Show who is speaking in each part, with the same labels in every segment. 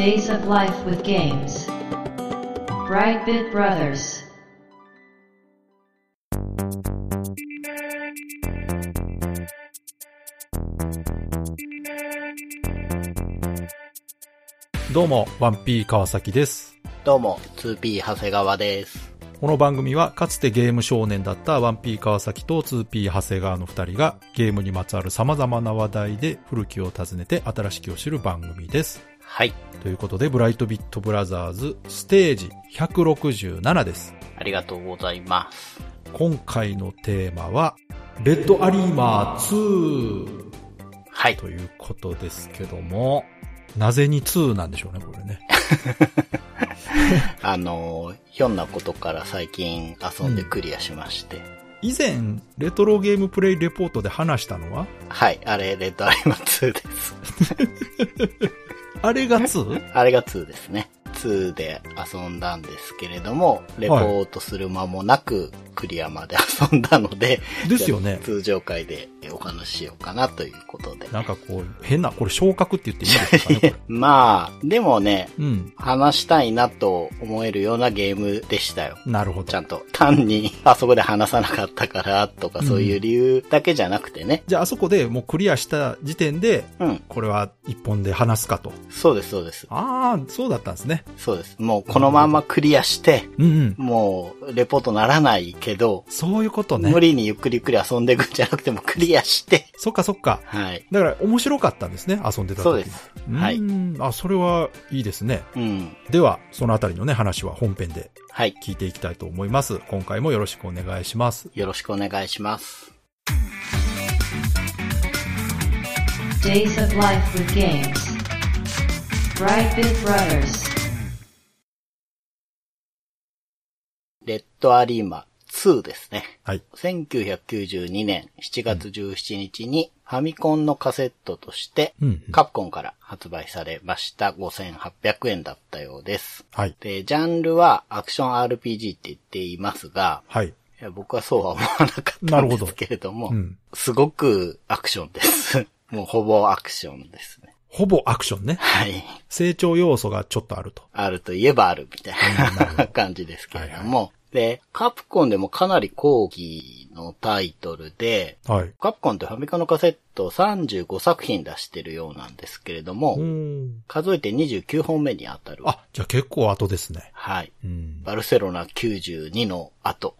Speaker 1: Days of Life with Games. Brightbit Brothers.
Speaker 2: どうも、ワンピー川崎です。
Speaker 3: どうも、2P 長谷川です。
Speaker 2: この番組はかつてゲーム少年だったワンピー川崎と 2P 長谷川の二人がゲームにまつわる様々な話題で古きを訪ねて新しきを知る番組です。
Speaker 3: はい。
Speaker 2: ということで、ブライトビットブラザーズステージ167です。
Speaker 3: ありがとうございます。
Speaker 2: 今回のテーマは、レッドアリーマー2
Speaker 3: はい。
Speaker 2: ということですけども、なぜに2なんでしょうね、これね。
Speaker 3: あのー、ひょんなことから最近遊んでクリアしまして。
Speaker 2: 以前、レトロゲームプレイレポートで話したのは、
Speaker 3: はい。あれ、レッドアリマ2です。
Speaker 2: あれが 2?
Speaker 3: あれが2ですね。2で遊んだんですけれども、レポートする間もなくクリアまで遊んだので、
Speaker 2: ですよね。
Speaker 3: 通常回でお話ししようかなということで。
Speaker 2: なんかこう、変な、これ昇格って言っていいんですかね。
Speaker 3: まあ、でもね、
Speaker 2: うん。
Speaker 3: 話したいなと思えるようなゲームでしたよ。
Speaker 2: なるほど。
Speaker 3: ちゃんと単にあそこで話さなかったからとかそういう理由だけじゃなくてね。
Speaker 2: じゃあ、あそこでもうクリアした時点で、
Speaker 3: うん。
Speaker 2: これは一本で話すかと。
Speaker 3: そうです、そうです。
Speaker 2: ああ、そうだったんですね。
Speaker 3: そうです。もうこのままクリアして、
Speaker 2: うんうん。
Speaker 3: もうレポートならないけど、
Speaker 2: そういうことね
Speaker 3: 無。理にゆっくりゆっくり遊んでいくんじゃなくてもクリアして、
Speaker 2: そっかそっか。
Speaker 3: はい。
Speaker 2: だから面白かったんですね、遊んでた時
Speaker 3: そうです。はい。
Speaker 2: うん。あ、それはいいですね。
Speaker 3: うん。
Speaker 2: では、そのあたりのね、話は本編で
Speaker 3: はい。
Speaker 2: 聞いていきたいと思います。今回もよろしくお願いします。
Speaker 3: よろしくお願いします。
Speaker 1: Days of Life with Games. Brightbit Brothers.
Speaker 3: レッドアリーマ2ですね。
Speaker 2: はい。
Speaker 3: 1992年7月17日にファミコンのカセットとして。カプコンから発売されました5800円だったようです。
Speaker 2: はい。
Speaker 3: で、ジャンルはアクション RPG って言っていますが、
Speaker 2: はい。
Speaker 3: いや僕はそうは思わなかった
Speaker 2: なん
Speaker 3: ですけれども、
Speaker 2: うん。
Speaker 3: すごくアクションです。もうほぼアクションですね。
Speaker 2: ほぼアクションね。
Speaker 3: はい。
Speaker 2: 成長要素がちょっとあると。
Speaker 3: あるといえばあるみたいな 感じですけれども、で、カプコンでもかなり後期のタイトルで、
Speaker 2: はい。
Speaker 3: カプコンってファミコンのカセット35作品出してるようなんですけれども、
Speaker 2: うん。
Speaker 3: 数えて29本目に当たる。
Speaker 2: あ、じゃあ結構後ですね。
Speaker 3: はい。
Speaker 2: うん。
Speaker 3: バルセロナ92の後、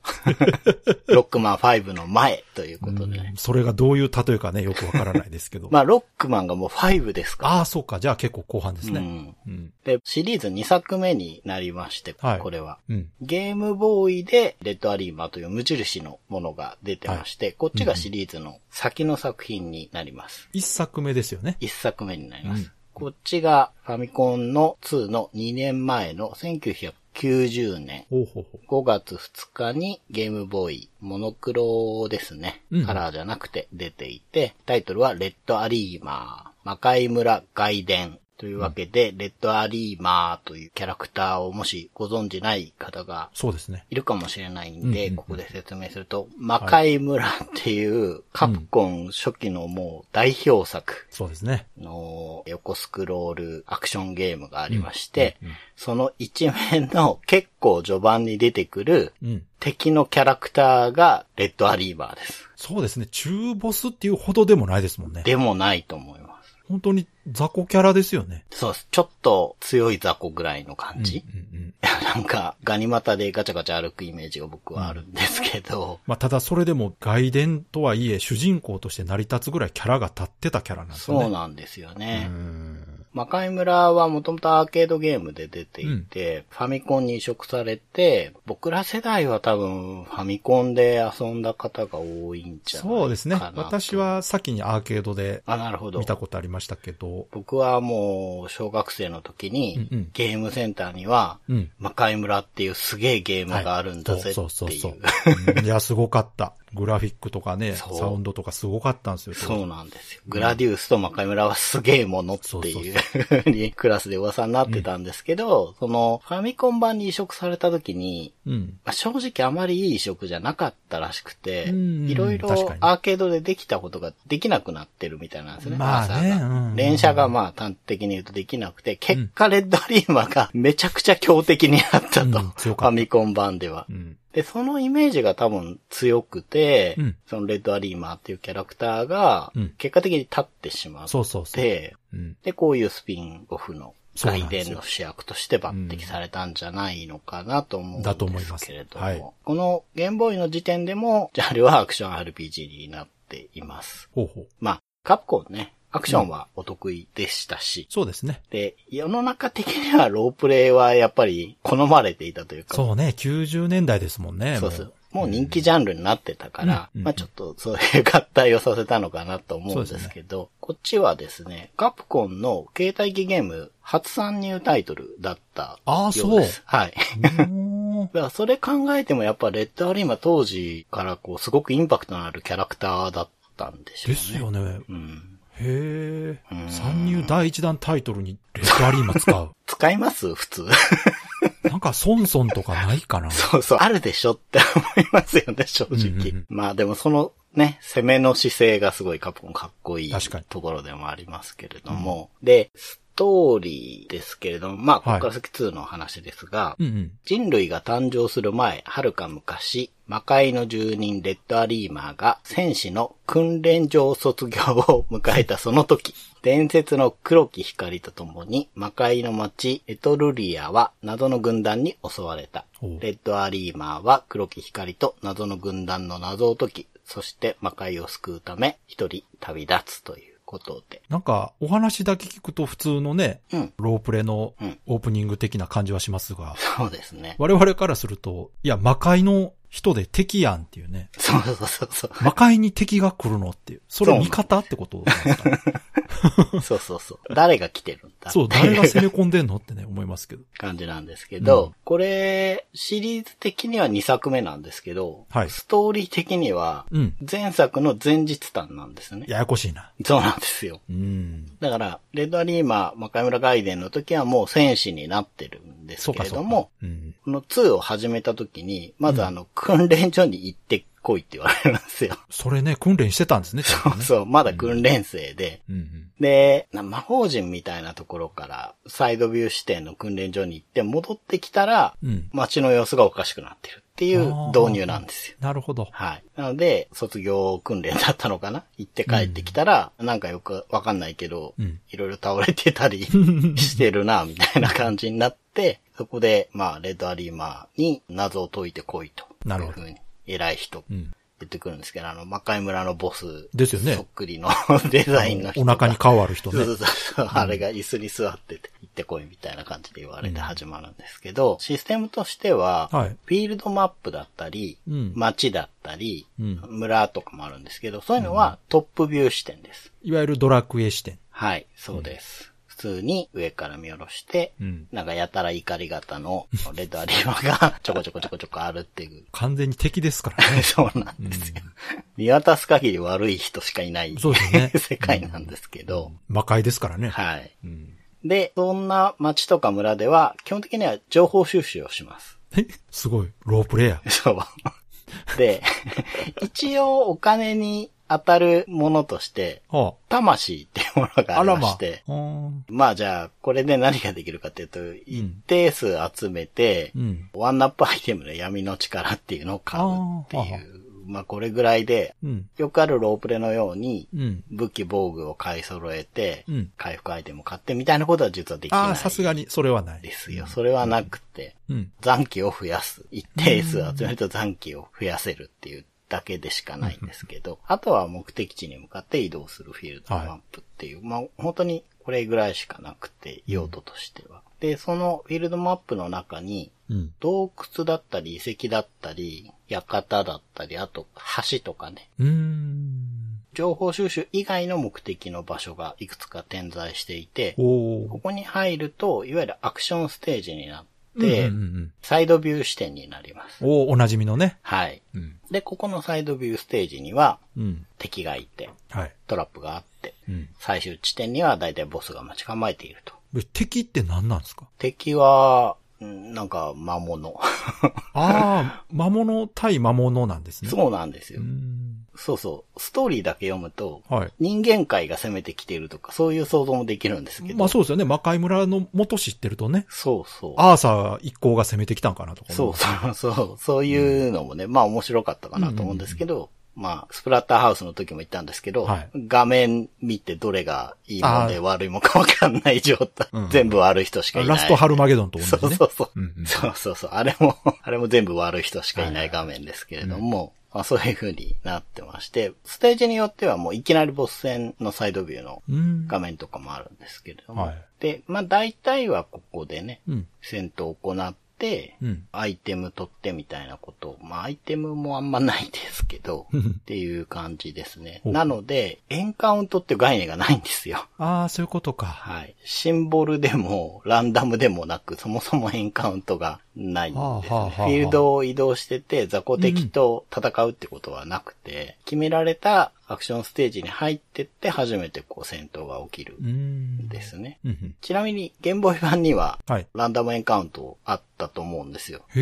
Speaker 3: ロックマン5の前ということでね。
Speaker 2: それがどういう例えかね、よくわからないですけど。
Speaker 3: まあ、ロックマンがもう5ですから。
Speaker 2: ああ、そうか。じゃあ結構後半ですね。
Speaker 3: うん。
Speaker 2: うん。
Speaker 3: で、シリーズ2作目になりまして、
Speaker 2: はい
Speaker 3: これは。
Speaker 2: うん。
Speaker 3: ゲームボーイで、レッドアリーマーという無印のものが出てまして、こっちがシリーズの先の作品になります。
Speaker 2: 一作目ですよね。
Speaker 3: 一作目になります。
Speaker 2: うん
Speaker 3: こっちがファミコンの2の2年前の1990年
Speaker 2: ほうほうほう。
Speaker 3: 5月2日にゲームボーイ、モノクロですね。
Speaker 2: うん
Speaker 3: カラーじゃなくて出ていて、タイトルはレッドアリーマー、魔界村外伝というわけで、レッドアリーマーというキャラクターをもしご存知ない方が
Speaker 2: そうですね。
Speaker 3: いるかもしれないんで、
Speaker 2: うんうんうん
Speaker 3: ここで説明すると、魔界村っていうカプコン初期のもう代表作
Speaker 2: そうですね。
Speaker 3: の横スクロールアクションゲームがありまして、
Speaker 2: うんうん
Speaker 3: その一面の結構序盤に出てくる
Speaker 2: うん。
Speaker 3: 敵のキャラクターがレッドアリーバーです。
Speaker 2: そうですね。中ボスっていうほどでもないですもんね。
Speaker 3: でもないと思います。
Speaker 2: 本当に雑魚キャラですよね。
Speaker 3: そうです。ちょっと強い雑魚ぐらいの感じ。
Speaker 2: うんうんうん。
Speaker 3: なんか、ガニ股でガチャガチャ歩くイメージが僕はあるんですけど、
Speaker 2: まあ、ただそれでも外伝とはいえ、主人公として成り立つぐらいキャラが立ってたキャラなんですよね。
Speaker 3: そうなんですよね。
Speaker 2: うん
Speaker 3: 魔界村はもともとアーケードゲームで出ていて、ファミコンに移植されて、僕ら世代は多分ファミコンで遊んだ方が多いんじゃないかなと。
Speaker 2: そうですね。私。は先にアーケードで
Speaker 3: あ、なるほど
Speaker 2: 見。たことありましたけど、
Speaker 3: 僕はもう小学生の時に、
Speaker 2: うんうん
Speaker 3: ゲームセンターには、
Speaker 2: うん。
Speaker 3: 魔界村っていうすげえゲームがあるんだぜっていう。
Speaker 2: そうそうそういや、すごかった。グラフィックとかね、サウンドとかすごかったんですよ。
Speaker 3: そうなんですよ。グラディウスと魔界村はすげえものっていうふうにクラスで噂になってたんですけど、そのファミコン版に移植された時に、
Speaker 2: うん。
Speaker 3: まあ正直あまりいい移植じゃなかったらしくて、
Speaker 2: うん
Speaker 3: いろいろアーケードでできたことができなくなってるみたいなんですね。
Speaker 2: まあねうん
Speaker 3: 連射がまあ端的に言うとできなくて、結果レッドアリーマがめちゃくちゃ強敵になったと。
Speaker 2: うん
Speaker 3: ファミコン版では。
Speaker 2: うん。
Speaker 3: で、そのイメージが多分強くて、
Speaker 2: うん
Speaker 3: そのレッドアリーマーっていうキャラクターが
Speaker 2: うん、
Speaker 3: 結果的に立ってしまっ
Speaker 2: そうそうそう。
Speaker 3: て、
Speaker 2: うん。
Speaker 3: で、こういうスピンオフの外伝の主役として抜擢されたんじゃないのかなと思うん
Speaker 2: だと思い
Speaker 3: で
Speaker 2: ますす
Speaker 3: けれども、
Speaker 2: はい
Speaker 3: このゲームボーイの時点でも、ジャンルはアクション RPG になっています。
Speaker 2: ほうほう。
Speaker 3: まあ、カプコンね、アクションはお得意でしたし、
Speaker 2: そうですね。
Speaker 3: で、世の中的にはロープレイはやっぱり好まれていたというか、
Speaker 2: そうね、90年代ですもんね。
Speaker 3: そうそう。もう人気ジャンルになってたから、
Speaker 2: うん
Speaker 3: まあちょっとそういう合体をさせたのかなと思うんですけど、こっちはですね、カプコンの携帯機ゲーム初参入タイトルだった
Speaker 2: ああ
Speaker 3: ようです。はい。
Speaker 2: うーん
Speaker 3: だからそれ考えてもやっぱレッドアリーマ当時からこうすごくインパクトのあるキャラクターだったんでしょうね。
Speaker 2: ですよね。
Speaker 3: うん。
Speaker 2: へえ
Speaker 3: うん。
Speaker 2: 参入第一弾タイトルにレッドアリーマ使う。
Speaker 3: 使います？普通。
Speaker 2: なんかソンソンとかないかな？
Speaker 3: そうそう、あるでしょって思いますよね、正直。
Speaker 2: うんうんうん
Speaker 3: まあでもそのね、攻めの姿勢がすごいカプコンかっこいいところでもありますけれども。で、ストーリーですけれども、まあ、ここから先2の話ですが、
Speaker 2: うんうん。
Speaker 3: 人類が誕生する前、遥か昔、魔界の住人レッドアリーマーが戦士の訓練場卒業を迎えたその時、伝説の黒き光とともに魔界の町エトルリアは謎の軍団に襲われた。レッドアリーマーは黒き光と謎の軍団の謎を解き、そして魔界を救うため一人旅立つということで。
Speaker 2: なんか、お話だけ聞くと普通のね、
Speaker 3: うん。
Speaker 2: ロープレの
Speaker 3: うん
Speaker 2: オープニング的な感じはしますが、
Speaker 3: そうですね。
Speaker 2: 我々からすると、いや、魔界の人で敵やんっていうね。
Speaker 3: そうそうそうそう。
Speaker 2: 魔界に敵が来るのっていう。それ味方ってことなんですか？ね
Speaker 3: そうそうそう。誰が来てるんだ
Speaker 2: そう、誰が攻め込んでんのってね、思いますけど。
Speaker 3: 感じなんですけど、
Speaker 2: うん
Speaker 3: これ、シリーズ的には2作目なんですけど、
Speaker 2: はい
Speaker 3: ストーリー的には、
Speaker 2: うん。
Speaker 3: 前作の前日譚なんですね。
Speaker 2: ややこしいな。
Speaker 3: そうなんですよ。
Speaker 2: うん。
Speaker 3: だから、レッドアリーマー、魔界村外伝の時はもう戦士になってるんですけれども、。
Speaker 2: うん。
Speaker 3: この2を始めた時に、まずあの、訓練所に行ってこいって言われるんですよ。
Speaker 2: それね、訓練してたんですね、ちゃんとね。
Speaker 3: そう、まだ訓練生で、
Speaker 2: うんうん。
Speaker 3: で、な魔法陣みたいなところから、サイドビュー視点の訓練所に行って戻ってきたら、
Speaker 2: うん。
Speaker 3: 街の様子がおかしくなってるっていう導入なんですよ。
Speaker 2: なるほど。
Speaker 3: はい。なので、卒業訓練だったのかな？行って帰ってきたら、なんかよくわかんないけど、
Speaker 2: うん
Speaker 3: いろいろ倒れてたりしてるな、みたいな感じになって、そこで、まあ、レッドアリーマーに謎を解いてこいと。
Speaker 2: なるほど
Speaker 3: いうふうに、偉い人、
Speaker 2: うん。
Speaker 3: 言ってくるんですけど、あの、魔界村のボス。
Speaker 2: ですよね
Speaker 3: そっくりの デザインの人
Speaker 2: お
Speaker 3: が。
Speaker 2: 腹に顔ある人ね
Speaker 3: そう。そうそう。あれが椅子に座ってて、行ってこいみたいな感じで言われて始まるんですけど、システムとしては、
Speaker 2: はい
Speaker 3: フィールドマップだったり、
Speaker 2: うん
Speaker 3: 街だったり、
Speaker 2: うん
Speaker 3: 村とかもあるんですけど、そういうのはトップビュー視点です。
Speaker 2: いわゆるドラクエ視点。
Speaker 3: はい、そうです。普通に上から見下ろして、
Speaker 2: うん
Speaker 3: なんかやたら怒り型の レッドアリーマーがちょこちょこちょこちょこあるっていう。
Speaker 2: 完全に敵ですからね。
Speaker 3: そうなんですよ。見渡す限り悪い人しかいない
Speaker 2: そうですね
Speaker 3: 世界なんですけど、
Speaker 2: 魔界ですからね。
Speaker 3: はい。
Speaker 2: うん。
Speaker 3: で、そんな町とか村では、基本的には情報収集をします。
Speaker 2: え？すごい。ロープレイヤー。
Speaker 3: そう。で、一応お金に当たるものとして、
Speaker 2: は
Speaker 3: 魂っていうもの
Speaker 2: あ。
Speaker 3: があり
Speaker 2: まあ
Speaker 3: まして、。
Speaker 2: うん
Speaker 3: まあじゃあ、これで何ができるかっていうと、一定数集めて、
Speaker 2: うん。
Speaker 3: ワンナップアイテムの闇の力っていうのを買うっていう、まあこれぐらいで、
Speaker 2: うん。
Speaker 3: よくあるロープレのように、
Speaker 2: うん。
Speaker 3: 武器防具を買い揃えて、
Speaker 2: うん
Speaker 3: 回復アイテムを買ってみたいなことは実はできない。
Speaker 2: ああ、さすがに、それはない。
Speaker 3: ですよ。それはなくて、
Speaker 2: うん。
Speaker 3: 残機を増やす。一定数集めると残機を増やせるっていうだけでしかないんですけど、あとは目的地に向かって移動するフィールドマップっていう、まあ本当にこれぐらいしかなくて、用途としては。で、そのフィールドマップの中に、
Speaker 2: うん。
Speaker 3: 洞窟だったり遺跡だったり、館だったり、あと橋とかね、
Speaker 2: うーん。
Speaker 3: 情報収集以外の目的の場所がいくつか点在していて。ここに入ると、いわゆるアクションステージになって、
Speaker 2: うんうんうん
Speaker 3: サイドビュー視点になります。
Speaker 2: おおなじみのね。
Speaker 3: はい。
Speaker 2: うん。
Speaker 3: で、ここのサイドビューステージには
Speaker 2: うん。
Speaker 3: 敵がいて、
Speaker 2: はい。
Speaker 3: トラップがあって、
Speaker 2: うん。
Speaker 3: 最終地点には大体ボスが待ち構えていると。
Speaker 2: 敵って何なんですか？
Speaker 3: 敵は、うんなんか魔物。
Speaker 2: ああ、魔物対魔物なんですね。
Speaker 3: そうなんですよ
Speaker 2: う。ん。
Speaker 3: そうそう。ストーリーだけ読むと、
Speaker 2: はい。
Speaker 3: 人間界が攻めてきているとか、そういう想像もできるんですけど。
Speaker 2: まあそうですよね。魔界村の元知ってるとね、
Speaker 3: そうそう。
Speaker 2: アーサー一行が攻めてきたんかなとか
Speaker 3: そう
Speaker 2: 思
Speaker 3: そうそう。そういうのもね、まあ面白かったかなと思うんですけど、まあ、スプラッターハウスの時も言ったんですけど、
Speaker 2: はい
Speaker 3: 画面見てどれがいいもんで悪いもんかわかんない状態。
Speaker 2: うん
Speaker 3: 全部悪い人しかいない。
Speaker 2: ラストハルマゲドンと同じね。
Speaker 3: そうそうそう。
Speaker 2: うんうん
Speaker 3: そうそうそう。あれも、あれも全部悪い人しかいない画面ですけれども、まあそういう風になってまして、ステージによってはもういきなりボス戦のサイドビューの
Speaker 2: うん。
Speaker 3: 画面とかもあるんですけれども、
Speaker 2: はい
Speaker 3: で、まあ大体はここでね、
Speaker 2: うん。
Speaker 3: 戦闘を行って、
Speaker 2: うん。
Speaker 3: アイテム取ってみたいなこと。まあ、アイテムもあんまないですけど、っていう感じですね。なので、エンカウントって概念がないんですよ。
Speaker 2: ああ、そういうことか。
Speaker 3: はい。シンボルでも、ランダムでもなく、そもそもエンカウントがないんですね。
Speaker 2: はあはあはあ
Speaker 3: フィールドを移動してて、雑魚敵と戦うってことはなくて、決められたアクションステージに入ってって、初めてこう戦闘が起きる
Speaker 2: うん。
Speaker 3: んですね。
Speaker 2: うんうん。
Speaker 3: ちなみに、ゲームボーイ版には、
Speaker 2: はい。
Speaker 3: ランダムエンカウントあったと思うんですよ。
Speaker 2: へ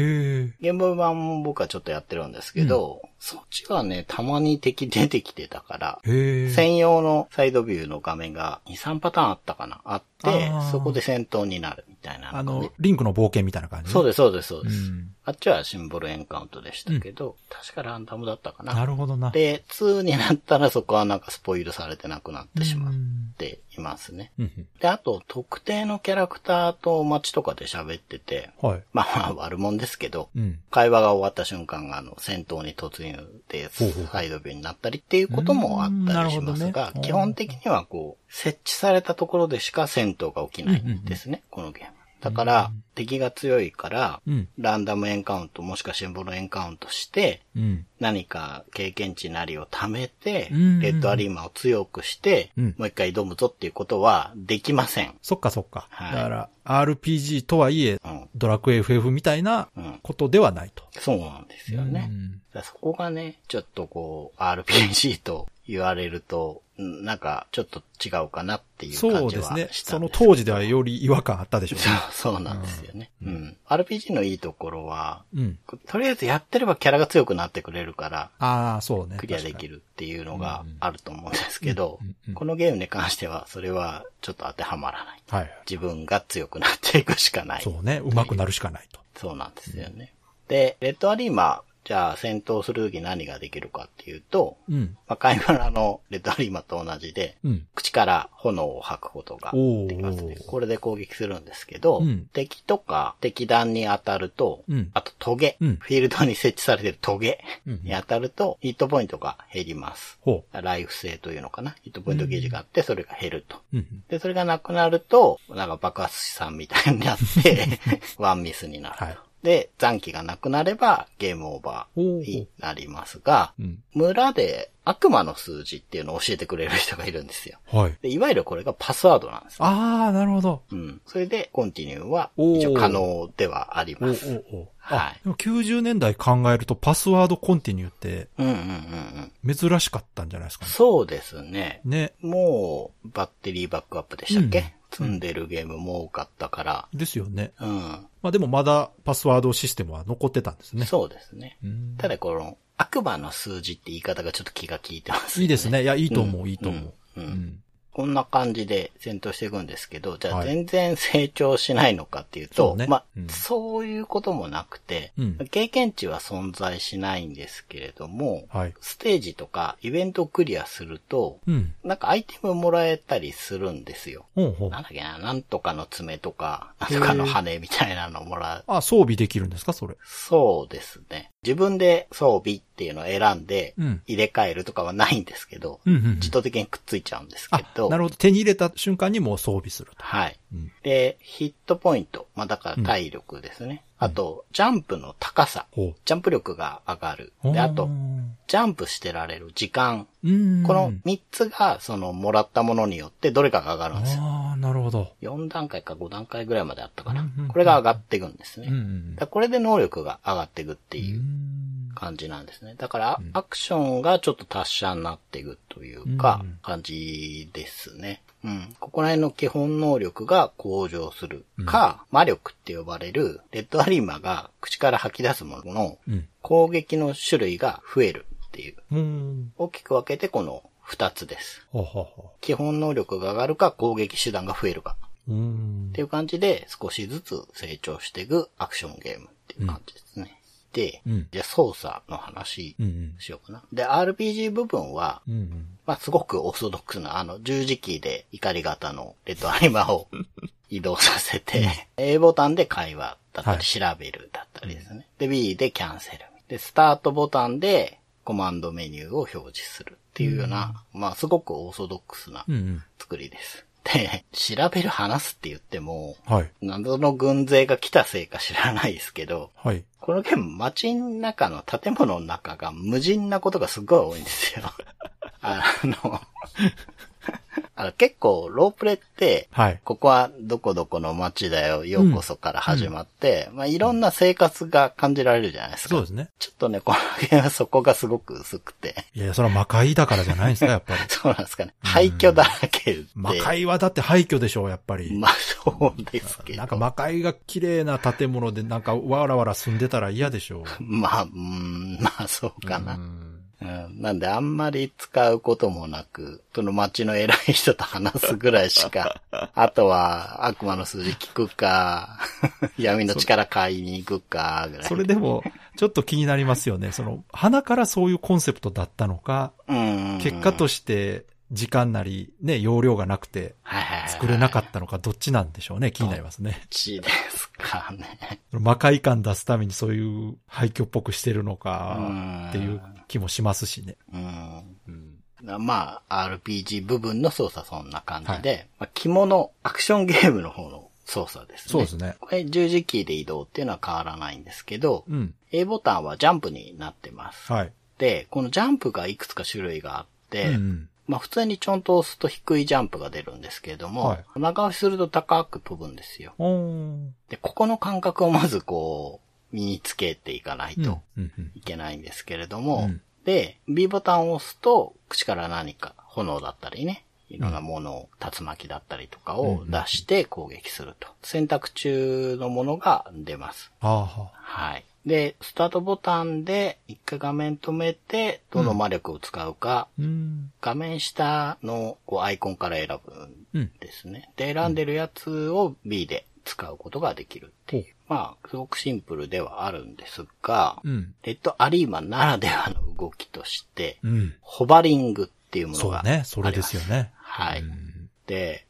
Speaker 2: え。
Speaker 3: ゲームボーイ版も僕はちょっとやってるんですけど、そっちはね、たまに敵出てきてたから。専用のサイドビューの画面が2、3パターンあったかなあって
Speaker 2: そ
Speaker 3: そこで戦闘になるみたいな
Speaker 2: あ
Speaker 3: の
Speaker 2: リンクの冒険みたいな感じね。
Speaker 3: そうです、そうです、そうです。
Speaker 2: うん
Speaker 3: あっちはシンボルエンカウントでしたけど、確かランダムだったかな。
Speaker 2: なるほどな。
Speaker 3: で、2になったらそこはなんかスポイルされてなくなってしまっ
Speaker 2: うん
Speaker 3: ていますね。
Speaker 2: うんうん
Speaker 3: で、あと、特定のキャラクターと街とかで喋ってて、
Speaker 2: はい。
Speaker 3: まあまあ悪者ですけど、
Speaker 2: うん。
Speaker 3: 会話が終わった瞬間が、あの、戦闘に突入で、サイドビューになったりっていうこともあったりしますが基本的にはこう、設置されたところでしか戦闘が起きないんですね、このゲーム。だから、敵が強いから、
Speaker 2: うん。
Speaker 3: ランダムエンカウントもしくはシンボルエンカウントして、
Speaker 2: うん。
Speaker 3: 何か経験値なりを貯めて、
Speaker 2: うん
Speaker 3: レッドアリーマを強くして、
Speaker 2: うん
Speaker 3: もう一回挑むぞっていうことはできません。
Speaker 2: そっかそっか。
Speaker 3: はい
Speaker 2: だから、RPG とはいえ、
Speaker 3: うん。
Speaker 2: ドラクエ FF みたいな
Speaker 3: うん。
Speaker 2: ことではないと。
Speaker 3: そうなんですよね。そこがね、ちょっとこう、RPG と言われると、んなんか、ちょっと違うかなっていう
Speaker 2: そ
Speaker 3: 感じはしたん
Speaker 2: うですね。その当時ではより違和感あったでしょう
Speaker 3: そう
Speaker 2: ね。
Speaker 3: そうなんですよね。うん。RPG のいいところは、
Speaker 2: うん。
Speaker 3: とりあえずやってればキャラが強くなってくれるから、
Speaker 2: ああ、そうね。
Speaker 3: クリアでき
Speaker 2: る。
Speaker 3: るっていうのがあると思うんですけど
Speaker 2: うんうんうん、
Speaker 3: このゲームに関しては、それはちょっと当てはまらない。
Speaker 2: はい。
Speaker 3: 自分が強くなっていくしかない。
Speaker 2: そうね。上手くなるしかないと。
Speaker 3: そうなんですよね。で、レッドアリーマー、じゃあ戦闘するとき何ができるかっていうと、
Speaker 2: うん。
Speaker 3: まあ、カイマラのレッドアリーマと同じで、
Speaker 2: うん。
Speaker 3: 口から炎を吐くことができますねこれで攻撃するんですけど、
Speaker 2: うん
Speaker 3: 敵とか敵弾に当たると、
Speaker 2: うん
Speaker 3: あとトゲ、
Speaker 2: うん
Speaker 3: フィールドに設置されているトゲ
Speaker 2: うん
Speaker 3: に当たると、ヒットポイントが減ります。
Speaker 2: ほ
Speaker 3: ライフ性というのかな？ヒットポイントゲージがあって、それが減ると。
Speaker 2: う。うん。
Speaker 3: で、それがなくなると、なんか爆発さんみたいになって、ワンミスになると。
Speaker 2: はい
Speaker 3: で、残機がなくなればゲームオーバーになりますが、
Speaker 2: うん。
Speaker 3: 村で悪魔の数字っていうのを教えてくれる人がいるんですよ。
Speaker 2: はい。
Speaker 3: で、いわゆるこれがパスワードなんですよ。
Speaker 2: ああ、なるほど。
Speaker 3: うん。それで、コンティニューは一応可能ではあり
Speaker 2: おお
Speaker 3: ます。
Speaker 2: お
Speaker 3: はい
Speaker 2: あ、でも90年代考えるとパスワードコンティニューって
Speaker 3: うんうんうんうん。
Speaker 2: 珍しかったんじゃないですかね。
Speaker 3: そうですね。
Speaker 2: ね。
Speaker 3: もう、バッテリーバックアップでしたっけ、
Speaker 2: うん
Speaker 3: 積んでるゲームも多かったから、
Speaker 2: ですよね。
Speaker 3: うん。
Speaker 2: まあでもまだパスワードシステムは残ってたんですね。
Speaker 3: そうですね。
Speaker 2: うん
Speaker 3: ただこの、悪魔の数字って言い方がちょっと気が利いてます、
Speaker 2: いいですね。いや、いいと思う、
Speaker 3: うん
Speaker 2: いいと思う。
Speaker 3: うん
Speaker 2: うん
Speaker 3: こんな感じで戦闘していくんですけど、じゃあ
Speaker 2: はい
Speaker 3: 全然成長しないのかっていうと、
Speaker 2: そうね
Speaker 3: まあ、
Speaker 2: うん
Speaker 3: そういうこともなくて、
Speaker 2: うん
Speaker 3: 経験値は存在しないんですけれども、
Speaker 2: はい。
Speaker 3: ステージとかイベントをクリアすると、
Speaker 2: うん。
Speaker 3: なんかアイテムもらえたりするんですよ。
Speaker 2: ほうほう
Speaker 3: なんだっけな、なんとかの爪とか、なんとかの羽みたいなのもらう。
Speaker 2: あ、装備できるんですかそれ？
Speaker 3: そうですね。自分で装備っていうのを選んで
Speaker 2: うん
Speaker 3: 入れ替えるとかはないんですけど、
Speaker 2: うんうんうん
Speaker 3: 自動的にくっついちゃうんですけ
Speaker 2: あ、
Speaker 3: ど、
Speaker 2: なるほど。手に入れた瞬間にもう装備すると。
Speaker 3: はい。
Speaker 2: うん
Speaker 3: で、ヒットポイント。まあ、だから体力ですね。あと、ジャンプの高さ。
Speaker 2: ほ
Speaker 3: ジャンプ力が上がる。
Speaker 2: う。
Speaker 3: で、あと
Speaker 2: う、ん
Speaker 3: ジャンプしてられる時間。
Speaker 2: うん。
Speaker 3: この3つが、その、もらったものによってどれかが上がるんですよ。
Speaker 2: ああ、なるほど。
Speaker 3: 4段階か5段階ぐらいまであったかな。これが上がっていくんですね。これで能力が上がっていくって
Speaker 2: う。
Speaker 3: いうん感じなんですね。だから、アクションがちょっと達者になっていくというか
Speaker 2: うん、
Speaker 3: 感じですね。うん。ここら辺の基本能力が向上するか、魔力って呼ばれる、レッドアリーマが口から吐き出すものの
Speaker 2: うん。
Speaker 3: 攻撃の種類が増えるっていう。
Speaker 2: うん。
Speaker 3: 大きく分けてこの2つです。
Speaker 2: ほうほうほ
Speaker 3: 基本能力が上がるか、攻撃手段が増えるか。
Speaker 2: う。うん
Speaker 3: っ。ていう感じで少しずつ成長していくアクションゲームっていう感じですね。で、
Speaker 2: うん
Speaker 3: じゃあ操作の話
Speaker 2: うんうん。
Speaker 3: しようかな。で、RPG 部分は、
Speaker 2: うんうん。
Speaker 3: まあ、すごくオーソドックスな、あの、十字キーで怒り型のレッドアニマを 移動させて、A ボタンで会話だったり、
Speaker 2: はい
Speaker 3: 調べるだったりですね。で、B でキャンセル。で、スタートボタンでコマンドメニューを表示するっていうような、まあ、すごくオーソドックスな
Speaker 2: うんうん。
Speaker 3: 作りです。で、調べる話すって言っても、
Speaker 2: はい。
Speaker 3: 謎の軍勢が来たせいか知らないですけど、
Speaker 2: はい。
Speaker 3: このゲーム街の中の建物の中が無人なことがすごい多いんですよ。あの、あの結構ロープレって、
Speaker 2: はい。
Speaker 3: ここはどこどこの街だよ、ようこそから始まって、まあいろんな生活が感じられるじゃないですか。
Speaker 2: そうですね。
Speaker 3: ちょっとね、このゲームはそこがすごく薄くて。
Speaker 2: いやいや、それは魔界だからじゃないですか、やっぱり。
Speaker 3: そうなんですかね。廃墟だらけで。
Speaker 2: 魔界はだって廃墟でしょう、やっぱり。
Speaker 3: まあそうですけど。
Speaker 2: なんか魔界が綺麗な建物でなんかわらわら住んでたら嫌でしょう。
Speaker 3: まあ、うん、まあそうかな。
Speaker 2: うん
Speaker 3: うん、なんであんまり使うこともなく、その街の偉い人と話すぐらいしか、あとは悪魔の数字聞くか、闇の力買いに行くか、ぐらい。
Speaker 2: それでも、ちょっと気になりますよね。その、鼻からそういうコンセプトだったのか、
Speaker 3: うん。
Speaker 2: 結果として時間なり、ね、容量がなくて
Speaker 3: はいはいはい
Speaker 2: 作れなかったのか、どっちなんでしょうね。気になりますね。
Speaker 3: ちですかね。
Speaker 2: 魔界感出すためにそういう廃墟っぽくしてるのか
Speaker 3: うん、
Speaker 2: っていう気もしますしね。
Speaker 3: うん。まあ、RPG 部分の操作そんな感じで、まあ、着物、アクションゲームの方の操作ですね。
Speaker 2: そうですね。
Speaker 3: これ十字キーで移動っていうのは変わらないんですけど、
Speaker 2: うん。
Speaker 3: A ボタンはジャンプになってます。
Speaker 2: はい。
Speaker 3: で、このジャンプがいくつか種類があって、
Speaker 2: うんうん。
Speaker 3: まあ普通にちょんと押すと低いジャンプが出るんですけれども、
Speaker 2: はい
Speaker 3: 長押しすると高く飛ぶんですよ。で、ここの感覚をまずこう、身につけていかない
Speaker 2: うん
Speaker 3: と
Speaker 2: うんうん
Speaker 3: いけないんですけれども、
Speaker 2: うん
Speaker 3: で、B ボタンを押すと、口から何か、炎だったりね、いろんなものを、竜巻だったりとかを出して攻撃すると。選択中のものが出ます。
Speaker 2: は
Speaker 3: い。で、スタートボタンで一回画面止めて、どの魔力を使うか、
Speaker 2: うん。
Speaker 3: 画面下のこうアイコンから選ぶん
Speaker 2: うん。
Speaker 3: ですね。で、選んでるやつを B で使うことができるっていう。まあ、すごくシンプルではあるんですが、
Speaker 2: うん。
Speaker 3: レッドアリーマならではの動きとして、
Speaker 2: うん。
Speaker 3: ホバリングっていうものが
Speaker 2: そうね。それですよね。
Speaker 3: はい。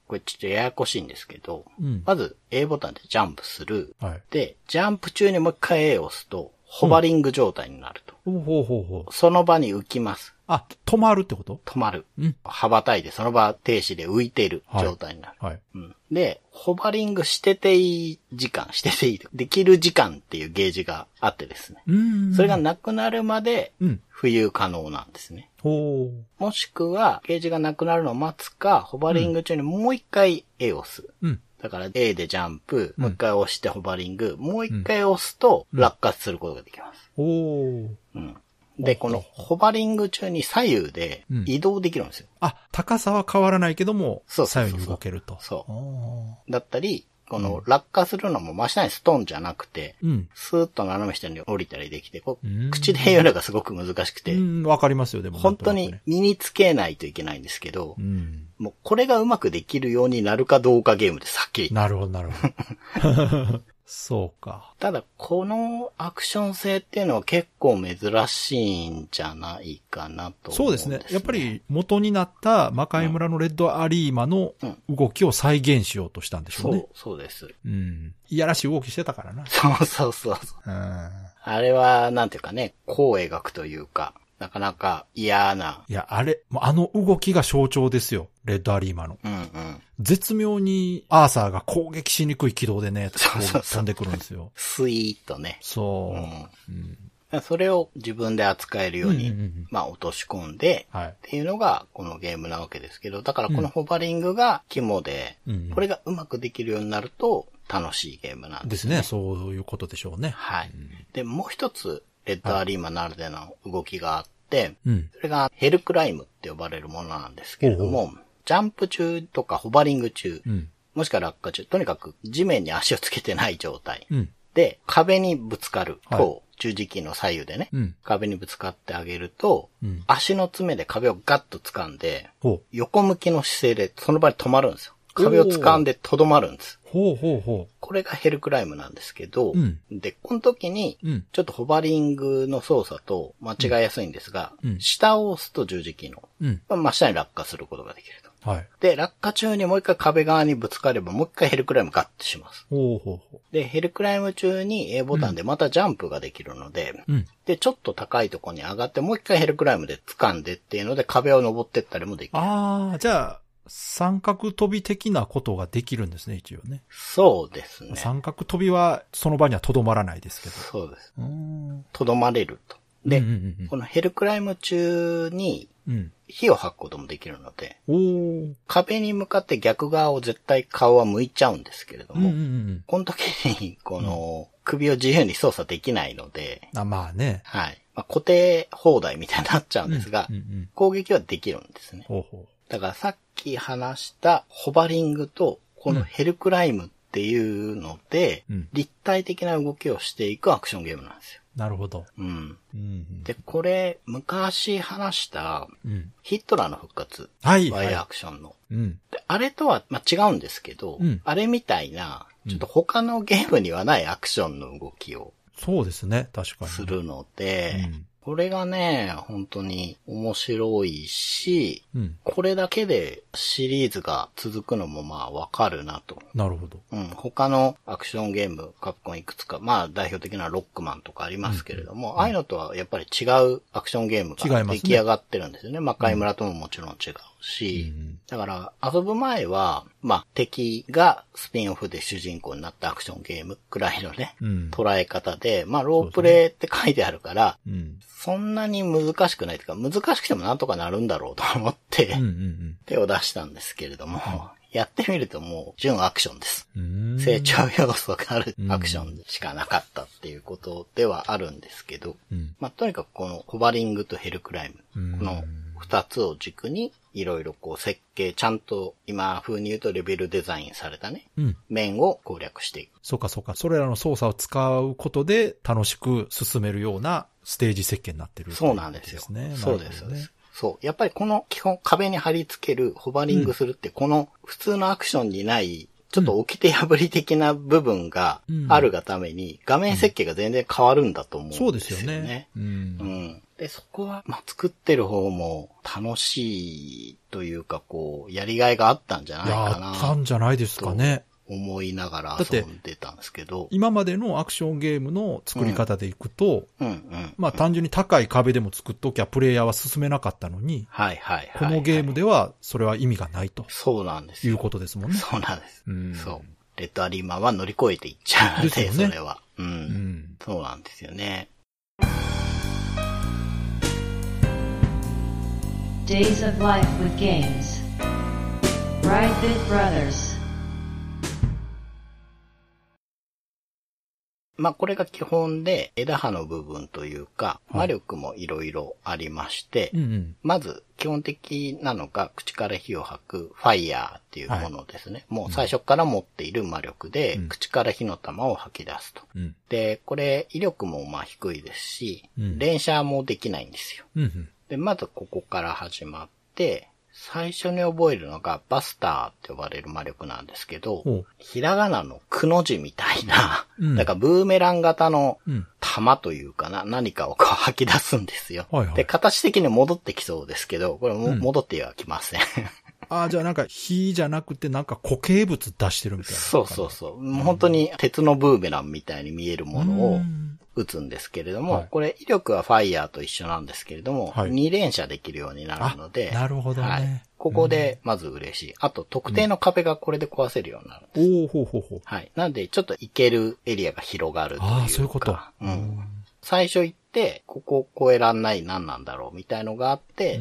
Speaker 3: これちょっとややこしいんですけど、
Speaker 2: うん。
Speaker 3: まず A ボタンでジャンプする。
Speaker 2: はい。
Speaker 3: で、ジャンプ中にもう一回 A を押すと、ホバリング状態になると。
Speaker 2: ほうほうほうほう。
Speaker 3: その場に浮きます。
Speaker 2: あ、止まるってこと？
Speaker 3: 止まる。
Speaker 2: うん。
Speaker 3: 羽ばたいてその場停止で浮いている状態になる。
Speaker 2: はい。
Speaker 3: うん、で、ホバリングしてていい時間、してていい、できる時間っていうゲージがあってですね。
Speaker 2: うん。
Speaker 3: それがなくなるまで
Speaker 2: うん。
Speaker 3: 浮遊可能なんですね。
Speaker 2: ほう。
Speaker 3: もしくは、ゲージがなくなるのを待つか、ホバリング中にもう一回 A を押す。
Speaker 2: うん。
Speaker 3: だから A でジャンプ、もう一回押してホバリング、もう一回押すと落下することができます。
Speaker 2: ほう。
Speaker 3: うん。で、このホバリング中に左右で
Speaker 2: うん
Speaker 3: 移動できるんですよ。
Speaker 2: あ、高さは変わらないけども、左右に動けると。
Speaker 3: そう
Speaker 2: お
Speaker 3: だったり、この落下するのも真下にストーンじゃなくて、
Speaker 2: ーうん。
Speaker 3: スーッと斜め下に降りたりできて、こう
Speaker 2: うん
Speaker 3: 口で言うのがすごく難しくて、
Speaker 2: うん、わかりますよ、でも。
Speaker 3: 本当に身につけないといけないんですけど
Speaker 2: う、ん。
Speaker 3: もうこれがうまくできるようになるかどうかゲームです、はっきり。
Speaker 2: なるほど、なるほど。そうか。
Speaker 3: ただ、このアクション性っていうのは結構珍しいんじゃないかなと思
Speaker 2: そうですね。やっぱり元になった魔界村のレッドアリーマの動きを再現しようとしたんでしょね。
Speaker 3: そうう、そうです。
Speaker 2: うん。いやらしい動きしてたからな。
Speaker 3: そうそうそうそう。
Speaker 2: うん。
Speaker 3: あれは、なんていうかね、こう描くというか、なかなか嫌な、
Speaker 2: いや、あれ、もうあの動きが象徴ですよ。レッドアリーマの。
Speaker 3: うんうん。
Speaker 2: 絶妙にアーサーが攻撃しにくい軌道でね、
Speaker 3: そうそう
Speaker 2: 飛んでくるんですよ。
Speaker 3: スイーッとね。
Speaker 2: そうう。
Speaker 3: ん。
Speaker 2: うん
Speaker 3: それを自分で扱えるように、
Speaker 2: うんうんうん
Speaker 3: まあ落とし込んで、
Speaker 2: はい。
Speaker 3: っていうのがこのゲームなわけですけど、だからこのホバリングが肝で、
Speaker 2: うん
Speaker 3: これがうまくできるようになると楽しいゲームなんで。
Speaker 2: ですすね。そういうことでしょうね。
Speaker 3: はい。で、もう一つ、レッドアリーマならでの動きがあって、
Speaker 2: うん。
Speaker 3: それがヘルクライムって呼ばれるものなんですけれども、ジャンプ中とかホバリング中、
Speaker 2: うん。
Speaker 3: もしくは落下中、とにかく地面に足をつけてない状態
Speaker 2: うん。
Speaker 3: で、壁にぶつかる
Speaker 2: はい
Speaker 3: と、十字キーの左右でね、
Speaker 2: うん。
Speaker 3: 壁にぶつかってあげると、
Speaker 2: うん
Speaker 3: 足の爪で壁をガッと掴んで。横向きの姿勢でその場に止まるんですよ。壁を掴んでとどまるんです。
Speaker 2: ほうほうほ
Speaker 3: これがヘルクライムなんですけど、
Speaker 2: うん
Speaker 3: で、この時に、
Speaker 2: うん
Speaker 3: ちょっとホバリングの操作と間違いやすいんですが、
Speaker 2: うん
Speaker 3: 下を押すと十字キーの、
Speaker 2: う。うん。
Speaker 3: まあ真下に落下することができると。
Speaker 2: はい。
Speaker 3: で、落下中にもう一回壁側にぶつかれば、もう一回ヘルクライムガッとします。
Speaker 2: ほうほうほ
Speaker 3: で、ヘルクライム中に A ボタンでまたジャンプができるので、
Speaker 2: う。うん。
Speaker 3: で、ちょっと高いところに上がって、もう一回ヘルクライムで掴んでっていうので壁を登ってったりもできる。
Speaker 2: ああ、じゃあ、三角飛び的なことができるんですね、一応ね。
Speaker 3: そうですね。
Speaker 2: 三角飛びはその場にはとどまらないですけど。
Speaker 3: そうです。
Speaker 2: うーん。
Speaker 3: とどまれると。で、
Speaker 2: うんうんうん
Speaker 3: このヘルクライム中に
Speaker 2: うん。
Speaker 3: 火を吐くこともできるので、
Speaker 2: おー。
Speaker 3: 壁に向かって逆側を絶対顔は向いちゃうんですけれども、
Speaker 2: うんうんうん。
Speaker 3: この時に、この、首を自由に操作できないので、
Speaker 2: あ、まあね。
Speaker 3: はい。まあ、固定放題みたいになっちゃうんですが、
Speaker 2: うんうん。
Speaker 3: 攻撃はできるんですね。
Speaker 2: ほうほ
Speaker 3: だからさっき話したホバリングと、このヘルクライムっていうので、
Speaker 2: うん
Speaker 3: 立体的な動きをしていくアクションゲームなんですよ。
Speaker 2: う。なるほど。
Speaker 3: うん。
Speaker 2: うん。
Speaker 3: で、これ、昔話した、
Speaker 2: うん。
Speaker 3: ヒットラーの復活。
Speaker 2: はい。
Speaker 3: ワイア
Speaker 2: は
Speaker 3: クションの。
Speaker 2: い。うん。
Speaker 3: であれとは、まあ、違うんですけど、
Speaker 2: うん
Speaker 3: あれみたいな、ちょっと他のゲームにはないアクションの動きを
Speaker 2: そうですね。確かに。
Speaker 3: するので、
Speaker 2: うん
Speaker 3: これがね、本当に面白いし、
Speaker 2: うん。
Speaker 3: これだけでシリーズが続くのもまあわかるなと。
Speaker 2: なるほど。
Speaker 3: うん、他のアクションゲーム、カプコンいくつか、まあ代表的なロックマンとかありますけれども、ああいうのとはやっぱり違うアクションゲームが出来上がってるんですよね。魔界村とももちろん違うし、
Speaker 2: うん
Speaker 3: だから遊ぶ前は、まあ敵がスピンオフで主人公になったアクションゲームくらいのね、
Speaker 2: うん。
Speaker 3: 捉え方で、まあロープレイって書いてあるから、
Speaker 2: うん。
Speaker 3: そんなに難しくないというか、難しくてもなんとかなるんだろうと思って、
Speaker 2: うんうん
Speaker 3: 手を出したんですけれども、やってみるともう純アクションです。成長要素があるアクションしかなかったっていうことではあるんですけど、
Speaker 2: うん。
Speaker 3: まあ、とにかくこのホバリングとヘルクライム、
Speaker 2: うん
Speaker 3: この二つを軸にいろいろこう設計、ちゃんと今風に言うとレベルデザインされたね、
Speaker 2: うん。
Speaker 3: 面を攻略していく。
Speaker 2: そうかそうか。それらの操作を使うことで楽しく進めるようなステージ設計になってる、
Speaker 3: そうなんですよ。
Speaker 2: ね。
Speaker 3: そうです、そう。やっぱりこの基本壁に貼り付ける、ホバリングするって、この普通のアクションにない、ちょっと掟破り的な部分があるがために、画面設計が全然変わるんだと思うんですよね。
Speaker 2: そうですよね。う。
Speaker 3: うんん。で、そこは、まあ、作ってる方も楽しいというか、こう、やりがいがあったんじゃないか
Speaker 2: あった
Speaker 3: なん
Speaker 2: じゃないですかね。
Speaker 3: 思いながら遊んでたんですけど。
Speaker 2: 今までのアクションゲームの作り方でいくと。まあ単純に高い壁でも作っときゃプレイヤーは進めなかったのに、
Speaker 3: はいはいはい、
Speaker 2: このゲームではそれは意味がないと
Speaker 3: そうなんですよ。
Speaker 2: いうことですもんね。
Speaker 3: そうなんです。
Speaker 2: うん
Speaker 3: そう。レッドアリーマンは乗り越えていっちゃうので、
Speaker 2: ですよね
Speaker 3: それは。うん。
Speaker 2: うん。
Speaker 3: そうなんですよね。
Speaker 1: Days of Life with Games. Brightbit Brothers.
Speaker 3: まあこれが基本で枝葉の部分というか、
Speaker 2: はい
Speaker 3: 魔力もいろいろありまして、
Speaker 2: うんうん。
Speaker 3: まず基本的なのが口から火を吐くファイヤーっていうものですね。もう最初から持っている魔力で、
Speaker 2: うん
Speaker 3: 口から火の玉を吐き出すと。
Speaker 2: うん。
Speaker 3: で、これ威力もまあ低いですし、
Speaker 2: うん
Speaker 3: 連射もできないんですよ。
Speaker 2: うんうん。
Speaker 3: で、まずここから始まって、最初に覚えるのがバスターって呼ばれる魔力なんですけどひらがなのくの字みたいな、
Speaker 2: うん
Speaker 3: だからブーメラン型の
Speaker 2: うん
Speaker 3: 玉というかな、何かをこう吐き出すんですよ。
Speaker 2: はいはい
Speaker 3: で、形的に戻ってきそうですけど、これも
Speaker 2: うん
Speaker 3: 戻ってはきません。
Speaker 2: ああ、じゃあなんか火じゃなくてなんか固形物出してるみたいな。
Speaker 3: そうそうそう。本当に鉄のブーメランみたいに見えるものを
Speaker 2: うん
Speaker 3: 撃つんですけれども、
Speaker 2: はい
Speaker 3: これ威力はファイヤーと一緒なんですけれども、
Speaker 2: はい
Speaker 3: 2連射できるようになるので、
Speaker 2: あなるほどね
Speaker 3: はい。ここでまず嬉しい。あと、特定の壁がこれで壊せるようになる。
Speaker 2: おおほうほうほう。
Speaker 3: はい。なんで、ちょっと行けるエリアが広がるというか。
Speaker 2: ああ、そういうこと。
Speaker 3: うん。最初行って、ここ越えらんない何なんだろうみたいのがあって。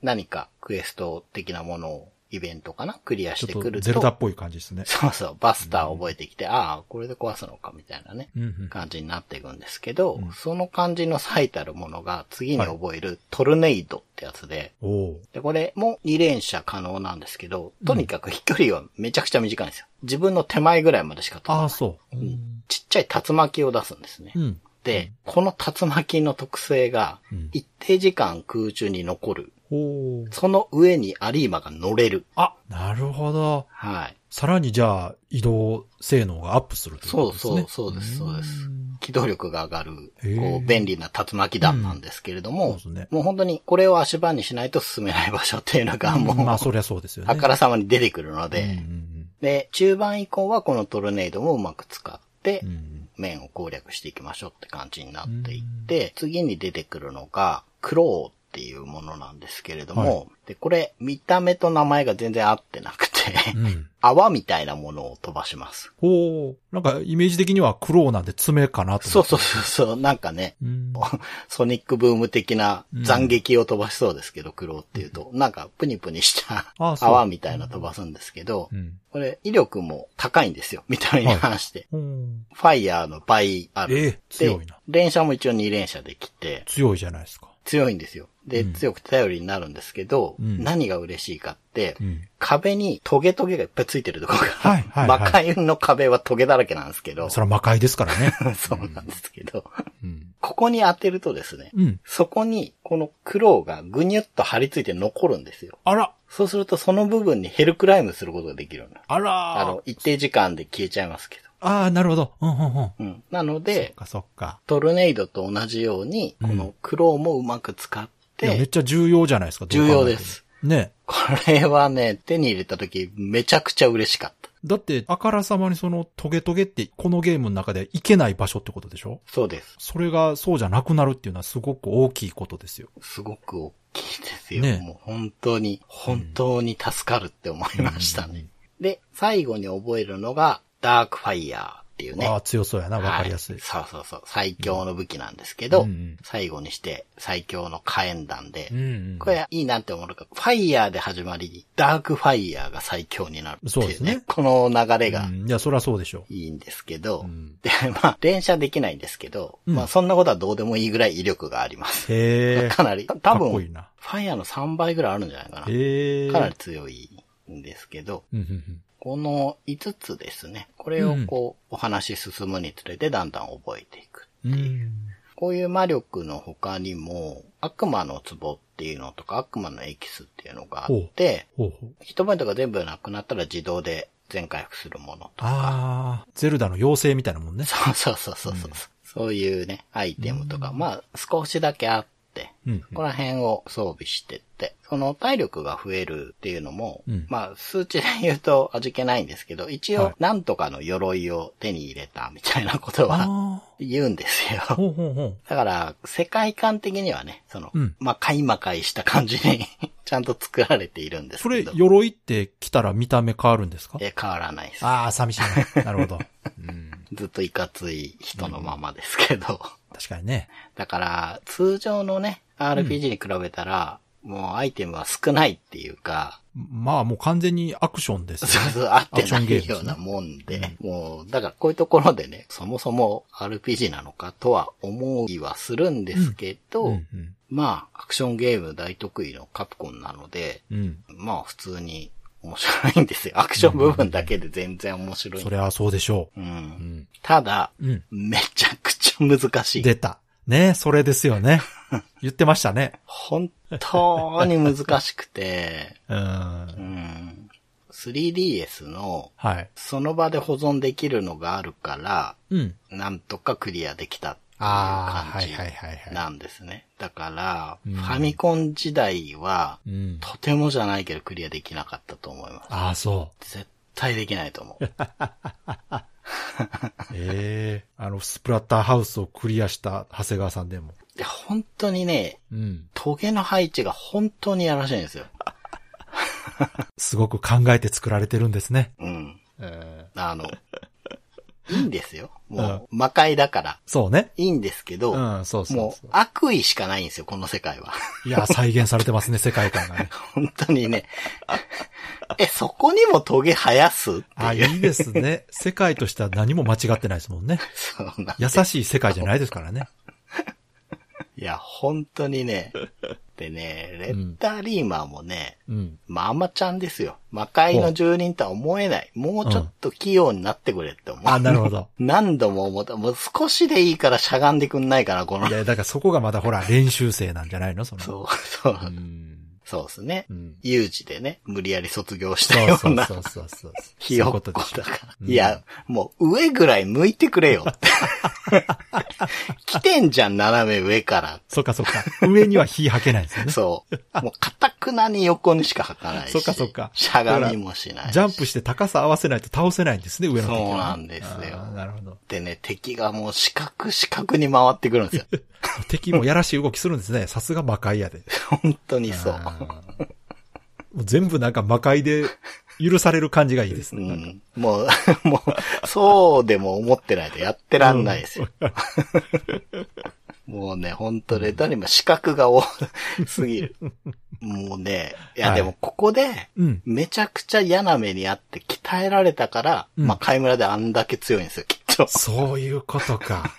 Speaker 3: 何かクエスト的なものを、イベントかな？クリアしてくると。
Speaker 2: ゼルダっぽい感じですね。
Speaker 3: そうそう、バスター覚えてきて、ああ、これで壊すのかみたいなね、
Speaker 2: うんうん。
Speaker 3: 感じになっていくんですけど、
Speaker 2: うん
Speaker 3: その感じの最たるものが次に覚えるトルネイドってやつで、
Speaker 2: おお
Speaker 3: で、これも2連射可能なんですけど、とにかく飛距離はめちゃくちゃ短いんですよ。自分の手前ぐらいまでしか飛ばない
Speaker 2: ああ、そう。うん。
Speaker 3: ちっちゃい竜巻を出すんですね。
Speaker 2: うん。
Speaker 3: で、この竜巻の特性が
Speaker 2: うん、
Speaker 3: 一定時間空中に残る。その上にアリーマが乗れる。
Speaker 2: あ、なるほど。
Speaker 3: はい。
Speaker 2: さらにじゃあ、移動性能がアップするということですね。
Speaker 3: そうそうそうですそうです
Speaker 2: ん
Speaker 3: 機動力が上がる、こう、便利な竜巻弾なんですけれども、
Speaker 2: そうですね
Speaker 3: もう本当にこれを足場にしないと進めない場所っていうのがもう、
Speaker 2: まあ、そりゃそうですよね。
Speaker 3: あからさまに出てくるので、
Speaker 2: うんうん
Speaker 3: で、中盤以降はこのトルネードもうまく使って
Speaker 2: うん。う、ん
Speaker 3: 面を攻略していきましょうって感じになっていって、次に出てくるのが、クローっていうものなんですけれども、
Speaker 2: は
Speaker 3: で、これ、見た目と名前が全然合ってなくて、
Speaker 2: うん。
Speaker 3: 泡みたいなものを飛ばします。
Speaker 2: ほう。なんか、イメージ的にはクローなんで爪かなと。
Speaker 3: そうそうそうそう、なんかね、
Speaker 2: うん。
Speaker 3: ソニックブーム的な斬撃を飛ばしそうですけど、クローっていうと、なんかプニプニした泡みたいな飛ばすんですけど
Speaker 2: う、ん。
Speaker 3: これ威力も高いんですよ、見た目に関して。
Speaker 2: うん
Speaker 3: ファイヤーの倍ある。
Speaker 2: ええ強いな
Speaker 3: で、連射も一応2連射できて、
Speaker 2: 強いじゃないですか。
Speaker 3: 強いんですよ。で、
Speaker 2: うん
Speaker 3: 強くて頼りになるんですけど、
Speaker 2: うん
Speaker 3: 何が嬉しいかって、
Speaker 2: うん。
Speaker 3: 壁にトゲトゲがいっぱいついてるところが、
Speaker 2: はいはいはい
Speaker 3: 魔界の壁はトゲだらけなんですけど、
Speaker 2: それは魔界ですからね。
Speaker 3: そうなんですけど、
Speaker 2: うん。
Speaker 3: ここに当てるとですね、
Speaker 2: うん。
Speaker 3: そこにこのクローがぐにゅっと張り付いて残るんですよ。
Speaker 2: あら
Speaker 3: そうするとその部分にヘルクライムすることができるの。
Speaker 2: あら
Speaker 3: あの、一定時間で消えちゃいますけど。
Speaker 2: ああ、なるほど。うんうんうん。
Speaker 3: なの
Speaker 2: っ
Speaker 3: で、
Speaker 2: かそっか。
Speaker 3: トルネイドと同じように、このクローもうまく使っ
Speaker 2: いや、め
Speaker 3: て
Speaker 2: っ、ちゃ重要じゃないですか。
Speaker 3: 重要です。
Speaker 2: ね。
Speaker 3: これはね、手に入れた時めちゃくちゃ嬉しかった。
Speaker 2: だって、あからさまにそのトゲトゲって、このゲームの中でいけない場所ってことでしょ？
Speaker 3: そうです。
Speaker 2: それがそうじゃなくなるっていうのはすごく大きいことですよ。
Speaker 3: すごく大きいですよ。
Speaker 2: ね
Speaker 3: もう本当に、本当に助かるって思いましたね。で、最後に覚えるのが、ダークファイヤーっていうね。
Speaker 2: ああ、強そうやな。わかりやすい。
Speaker 3: はそうそうそう。最強の武器なんですけど、
Speaker 2: うんうん
Speaker 3: 最後にして最強の火炎弾で、
Speaker 2: うんうん。
Speaker 3: これいいなって思うのが、ファイヤーで始まり、ダークファイヤーが最強になるっていう、ね。
Speaker 2: そうですね
Speaker 3: この流れが
Speaker 2: うんいや、そりゃそうでしょ
Speaker 3: いいんですけど、
Speaker 2: ん
Speaker 3: で、まあ、連射できないんですけど、
Speaker 2: うん
Speaker 3: まあ、そんなことはどうでもいいぐらい威力があります。
Speaker 2: う。へえ。
Speaker 3: かなり、多分、
Speaker 2: こいいな。
Speaker 3: ファイヤーの3倍ぐらいあるんじゃないかな。
Speaker 2: へえ。
Speaker 3: かなり強いんですけど、この5つですね。これをこう、お話進むにつれてだんだん覚えていく。
Speaker 2: うん。
Speaker 3: こういう魔力の他にも、悪魔の壺っていうのとか、悪魔のエキスっていうのがあって、
Speaker 2: ほうほう。
Speaker 3: ヒットポイントが全部なくなったら自動で全回復するものとか、
Speaker 2: ああ、ゼルダの妖精みたいなもんね。
Speaker 3: そうそうそうそうそう、そういうね、アイテムとか、まあ少しだけあって、
Speaker 2: うん
Speaker 3: ここら辺を装備してって、その体力が増えるっていうのも、
Speaker 2: うん
Speaker 3: まあ数値で言うと味気ないんですけど、一
Speaker 2: はい
Speaker 3: 応なんとかの鎧を手に入れたみたいなことは
Speaker 2: あ
Speaker 3: 言うんですよ。
Speaker 2: あ。ほうほうほう。
Speaker 3: だから、世界観的にはね、その、
Speaker 2: うん
Speaker 3: まあ、まかいした感じに ちゃんと作られているんです
Speaker 2: それ
Speaker 3: けど。、
Speaker 2: 鎧って着たら見た目変わるんですか？
Speaker 3: え変わらないです。
Speaker 2: ああ、寂しいな。なるほど。うん。
Speaker 3: ずっといかつい人のままですけど。
Speaker 2: 確かにね。
Speaker 3: だから、通常のね、RPG に比べたら、もうアイテムは少ないっていうか、
Speaker 2: まあもう完全にアクションですよね。
Speaker 3: そうそう、合ってないようなもんで、もう、だからこういうところでね、そもそも RPG なのかとは思いはするんですけど、
Speaker 2: うんうん。
Speaker 3: まあ、アクションゲーム大得意のカプコンなので、
Speaker 2: うん。
Speaker 3: まあ普通に面白いんですよ。アクション部分だけで全然面白い。
Speaker 2: そりゃそうでしょ
Speaker 3: うん
Speaker 2: う。うん。
Speaker 3: ただ、
Speaker 2: うん。
Speaker 3: めちゃくちゃ難しい。
Speaker 2: 出た。ねそれですよね。言ってましたね。
Speaker 3: 本当に難しくて、
Speaker 2: うん。
Speaker 3: うん、3DS の
Speaker 2: はい。
Speaker 3: その場で保存できるのがあるから、
Speaker 2: うん。
Speaker 3: なんとかクリアできた感じ
Speaker 2: はいはいはいはい。
Speaker 3: なんですね。だから、
Speaker 2: うん
Speaker 3: ファミコン時代は、
Speaker 2: うん。
Speaker 3: とてもじゃないけどクリアできなかったと思います。
Speaker 2: ああ、そ
Speaker 3: 絶対できないと思う。
Speaker 2: ええあの、スプラッターハウスをクリアした長谷川さんでも。
Speaker 3: で、本当にね、
Speaker 2: うん。
Speaker 3: トゲの配置が本当にやらしいんですよ。
Speaker 2: すごく考えて作られてるんですね。
Speaker 3: うん。
Speaker 2: ええ
Speaker 3: あの、いいんですよ。もう、魔界だから。
Speaker 2: そうね。
Speaker 3: いいんですけど、
Speaker 2: うん、そうそう
Speaker 3: も
Speaker 2: そうう。
Speaker 3: 悪意しかないんですよ、この世界は。
Speaker 2: いや、再現されてますね、世界観がね。
Speaker 3: 本当にね。え、そこにもトゲ生やす
Speaker 2: あ。
Speaker 3: い
Speaker 2: いですね。世界としては何も間違ってないですもんね。
Speaker 3: そうなん
Speaker 2: 優しい世界じゃないですからね。
Speaker 3: いや、本当にね。でね、レッダーリーマーもね、
Speaker 2: うん。
Speaker 3: まあまちゃんですよ。魔界の住人とは思えない。もうちょっと器用になってくれって思う。
Speaker 2: あ、なるほど。
Speaker 3: 何度も思った。もう少しでいいからしゃがんでくんないかな、この
Speaker 2: い。や、だからそこがまだほら、練習生なんじゃないのその。
Speaker 3: そう、そう
Speaker 2: う。ん。
Speaker 3: そうですね
Speaker 2: う。ん。
Speaker 3: 有事でね、無理やり卒業した
Speaker 2: そう
Speaker 3: よな
Speaker 2: そううそうそう。
Speaker 3: ひよっこだから。
Speaker 2: うん
Speaker 3: いや、もう上ぐらい向いてくれよって。来てんじゃん、斜め上から。
Speaker 2: そっかそっか。上には火吐けないんですよね。
Speaker 3: そう。もう、かたくなに横にしか吐かないし。
Speaker 2: そっかそっか
Speaker 3: しゃがみもしないし。
Speaker 2: ジャンプして高さ合わせないと倒せないんですね、上の敵はね。
Speaker 3: そうなんですよ
Speaker 2: なるほど。
Speaker 3: でね、敵がもう四角四角に回ってくるんですよ。
Speaker 2: 敵もやらしい動きするんですね。さすが魔界やで。
Speaker 3: 本当にそう。
Speaker 2: う全部なんか魔界で許される感じがいいです
Speaker 3: う
Speaker 2: ね。
Speaker 3: ん、もう、もう、そうでも思ってないとやってらんないですよ。もうね、ほんとレタリマ四角が多すぎる。もうね、いや
Speaker 2: はい
Speaker 3: でもここで、
Speaker 2: うん。
Speaker 3: めちゃくちゃ嫌な目にあって鍛えられたから、
Speaker 2: うん
Speaker 3: まあ、海村であんだけ強いんですよ、きっと。
Speaker 2: そういうことか。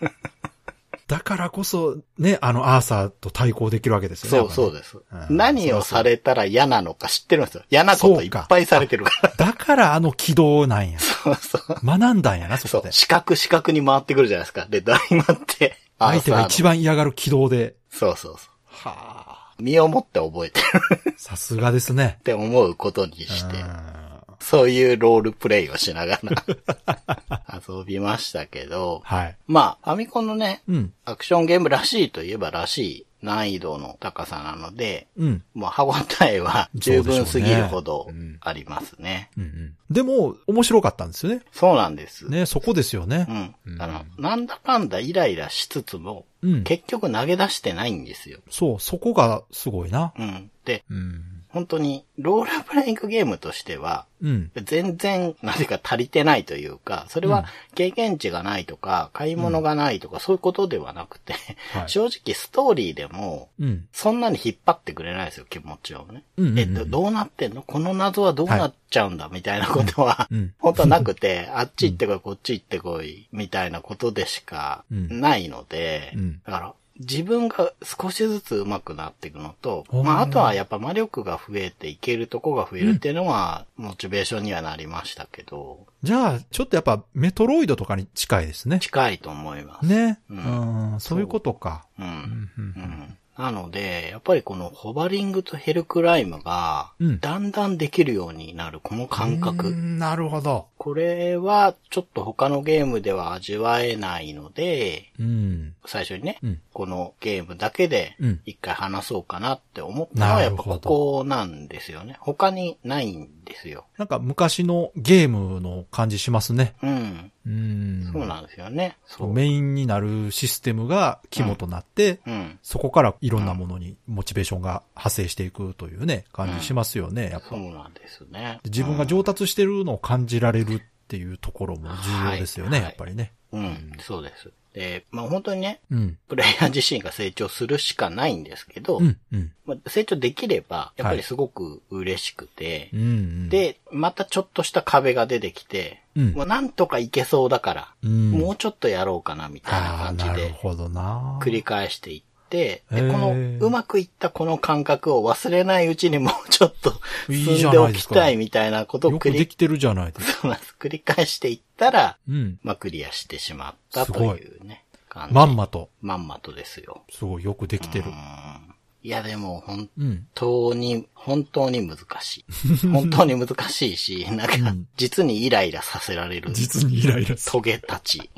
Speaker 2: だからこそ、ね、あのアーサーと対抗できるわけですよね。
Speaker 3: そうそうです。
Speaker 2: うん
Speaker 3: 何をされたら嫌なのか知ってるんですよ。嫌なこといっぱいされてるから。
Speaker 2: だからあの軌道なんや。
Speaker 3: そうそう。
Speaker 2: 学んだんやな、そ
Speaker 3: そう。
Speaker 2: こで。
Speaker 3: 四角四角に回ってくるじゃないですか。で、ダイマって。
Speaker 2: 相手が一
Speaker 3: 番。
Speaker 2: 番嫌がる軌道で。
Speaker 3: そうそうそ
Speaker 2: は
Speaker 3: う。身をもって覚えてる
Speaker 2: あ。さすがですね。
Speaker 3: って思うことにして
Speaker 2: う、ん
Speaker 3: そういうロールプレイをしながら 遊びましたけど、
Speaker 2: はい。
Speaker 3: まあ、ファミコンのね、
Speaker 2: うん。
Speaker 3: アクションゲームらしいといえばらしい難易度の高さなので、
Speaker 2: うん。
Speaker 3: もう歯応えは十分すぎるほどありますね。
Speaker 2: うんうん。でも、面白かったんですよね。
Speaker 3: そうなんです。
Speaker 2: ね、そこですよね。
Speaker 3: うん。あの、なんだかんだイライラしつつも、
Speaker 2: うん。
Speaker 3: 結局投げ出してないんですよ。
Speaker 2: そう、そこがすごいな。
Speaker 3: うん。で、
Speaker 2: うん。
Speaker 3: 本当に、ロールプレイングゲームとしては、
Speaker 2: うん。
Speaker 3: 全然、なぜか足りてないというか、それは経験値がないとか、買い物がないとか、そういうことではなくて、
Speaker 2: はい。
Speaker 3: 正直ストーリーでも、
Speaker 2: うん。
Speaker 3: そんなに引っ張ってくれないですよ、気持ちをね。え、どどうなってんの？この謎はどうなっちゃうんだ、みたいなことは、
Speaker 2: うん。
Speaker 3: 本当はなくて、あっち行ってこい、こっち行ってこい、みたいなことでしか
Speaker 2: うん。
Speaker 3: ないので、
Speaker 2: うん。
Speaker 3: だから、自分が少しずつ上手くなっていくのと、まあ、あとはやっぱ魔力が増えていけるとこが増えるっていうのは、モチベーションにはなりましたけど、
Speaker 2: じゃあ、ちょっとやっぱメトロイドとかに近いですね。
Speaker 3: 近いと思います。
Speaker 2: ね。
Speaker 3: う
Speaker 2: うんん。そういうことか。
Speaker 3: うん。
Speaker 2: うんうん
Speaker 3: うんなので、やっぱりこのホバリングとヘルクライムが
Speaker 2: うん、
Speaker 3: だんだんできるようになるこの感
Speaker 2: う
Speaker 3: 覚。
Speaker 2: んなるほど。
Speaker 3: これはちょっと他のゲームでは味わえないので、
Speaker 2: うん。
Speaker 3: 最初にね、
Speaker 2: うん
Speaker 3: このゲームだけで
Speaker 2: うん
Speaker 3: 一回話そうかなって思ったのはやっぱここなんですよね。他にないんですよ。
Speaker 2: なんか昔のゲームの感じしますね。
Speaker 3: うん。
Speaker 2: うん。
Speaker 3: そうなんですよね。そう。
Speaker 2: メインになるシステムが肝となって、
Speaker 3: うん。
Speaker 2: そこからいろんなものにモチベーションが派生していくというね、感じしますよね、やっぱ
Speaker 3: そう。なんですね。
Speaker 2: 自分が上達してるのを感じられるっていうところも重要ですよね、
Speaker 3: はい
Speaker 2: やっぱりね。
Speaker 3: うん、そうです。で、まあ本当にね、
Speaker 2: うん。
Speaker 3: プレイヤー自身が成長するしかないんですけど、
Speaker 2: うん、うん。
Speaker 3: まあ、成長できれば、やっぱりすごく嬉しくて、
Speaker 2: うん、うん。、
Speaker 3: で、またちょっとした壁が出てきて、
Speaker 2: うん
Speaker 3: もうなんとかいけそうだから、
Speaker 2: うん。
Speaker 3: もうちょっとやろうかな、みたいな
Speaker 2: ああ、
Speaker 3: 感じで。繰り返していって、で、この、うまくいったこの感覚を忘れないうちにもう ちょっと進んでおきたいみたいなことを
Speaker 2: よ
Speaker 3: 繰り、
Speaker 2: くできてるじゃないですか。
Speaker 3: 繰り返していったら、
Speaker 2: うん。
Speaker 3: まあ、クリアしてしまったと
Speaker 2: い
Speaker 3: いうね。
Speaker 2: まんまと。
Speaker 3: まんまとですよ。
Speaker 2: すごいよくできてる
Speaker 3: う。んいや、でも、本
Speaker 2: うん。
Speaker 3: 当に、本当に難しい。本当に難しいし、なんか
Speaker 2: うん、
Speaker 3: 実にイライラさせられる。
Speaker 2: 実にイライラ。
Speaker 3: トゲたち。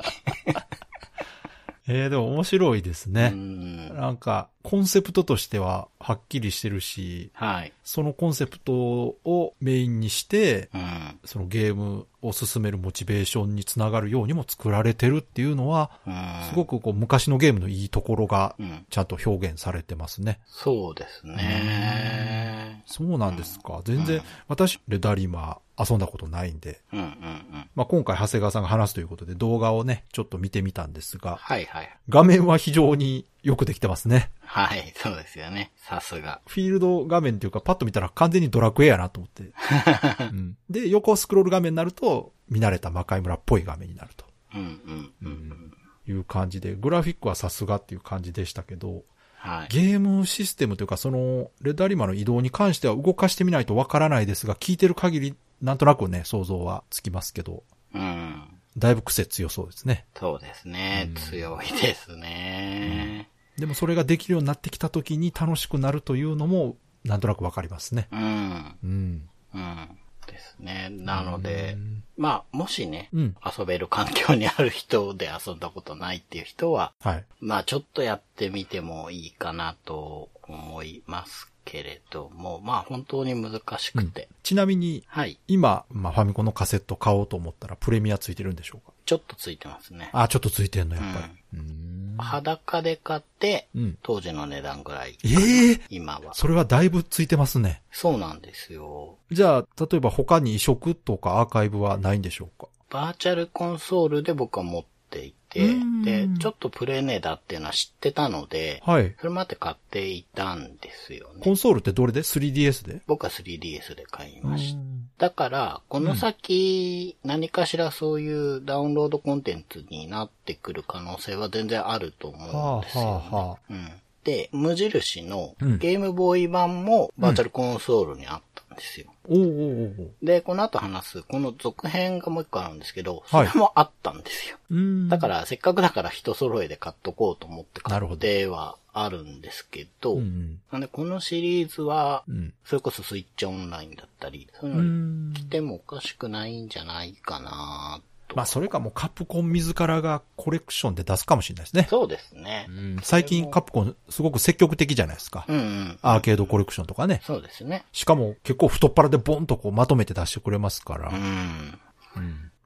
Speaker 2: えー、でも面白いです
Speaker 3: う
Speaker 2: ね。
Speaker 3: ん。
Speaker 2: なんか、コンセプトとしてははっきりしてるし、
Speaker 3: はい。
Speaker 2: そのコンセプトをメインにして、
Speaker 3: うん。
Speaker 2: そのゲームを進めるモチベーションにつながるようにも作られてるっていうのは、
Speaker 3: うん。
Speaker 2: すごくこう昔のゲームのいいところが
Speaker 3: うん。
Speaker 2: ちゃんと表現されてますね。
Speaker 3: そうですね。
Speaker 2: そうなんですか。全然、私、レダリマー遊んだことないんで、
Speaker 3: うんうんうん。
Speaker 2: まあ、今回長谷川さんが話すということで動画をね、ちょっと見てみたんですが、
Speaker 3: はいはい。
Speaker 2: 画面は非常によくできてますね。
Speaker 3: はい、そうですよね。さすが。
Speaker 2: フィールド画面っていうか、パッと見たら完全にドラクエやなと思って。うんで、横スクロール画面になると、見慣れた魔界村っぽい画面になると
Speaker 3: うんうんうん。
Speaker 2: いう感じで、グラフィックはさすがっていう感じでしたけど、
Speaker 3: はい。
Speaker 2: ゲームシステムというか、その、レッドアリマの移動に関しては動かしてみないとわからないですが、聞いてる限り、なんとなくね、想像はつきますけど、
Speaker 3: うん。
Speaker 2: だいぶ癖強そうですね。
Speaker 3: そうですね。強いですね。
Speaker 2: でもそれができるようになってきた時に楽しくなるというのも、なんとなくわかりますね。
Speaker 3: うん。
Speaker 2: うん。
Speaker 3: うん。ですね。なので
Speaker 2: うん、
Speaker 3: まあ、もしね、
Speaker 2: うん。
Speaker 3: 遊べる環境にある人で遊んだことないっていう人は、
Speaker 2: はい。
Speaker 3: まあちょっとやってみてもいいかなと思いますけれども、まあ本当に難しくて。
Speaker 2: ちなみに、
Speaker 3: はい。
Speaker 2: 今、まあ、ファミコンのカセット買おうと思ったらプレミアついてるんでしょうか？
Speaker 3: ちょっとついてますね。
Speaker 2: あ、ちょっとついてんの、やっぱり。うーん。
Speaker 3: 裸で買って、
Speaker 2: うん。
Speaker 3: 当時の値段ぐらい。
Speaker 2: ええ
Speaker 3: 今は。
Speaker 2: それはだいぶついてますね。
Speaker 3: そうなんですよ。
Speaker 2: じゃあ、例えば他に移植とかアーカイブはないんでしょうか？
Speaker 3: バーチャルコンソールで僕は持っていて
Speaker 2: う、ん
Speaker 3: で、ちょっとプレネだっていうのは知ってたので、
Speaker 2: はい。
Speaker 3: それまで買っていたんですよね。
Speaker 2: コンソールってどれで ?3DS で？
Speaker 3: 僕は 3DS で買いました。
Speaker 2: うん
Speaker 3: だから、この先、何かしらそういうダウンロードコンテンツになってくる可能性は全然あると思うんですよ、ね。
Speaker 2: はあはあは
Speaker 3: うん。で、無印の
Speaker 2: うん
Speaker 3: ゲームボーイ版もバーチャルコンソールにあったんですよ。
Speaker 2: おうおうおう
Speaker 3: で、この後話す、この続編がもう一個あるんですけど、そ
Speaker 2: はい
Speaker 3: れもあったんですよ。
Speaker 2: うん。
Speaker 3: だから、せっかくだから人揃えで買っとこうと思って買ってはあるんですけど、
Speaker 2: うんうん。
Speaker 3: なんでこのシリーズは
Speaker 2: う、ん。
Speaker 3: それこそスイッチオンラインだったり、そう来てもおかしくないんじゃないかなと。
Speaker 2: まあ、それかもうカプコン自らがコレクションで出すかもしれないですね。
Speaker 3: そうですね。
Speaker 2: うん最近カプコンすごく積極的じゃないですか。
Speaker 3: うんうん。
Speaker 2: アーケードコレクションとかね。
Speaker 3: そうですね。
Speaker 2: しかも結構太っ腹でボンとこうまとめて出してくれますから。
Speaker 3: うん。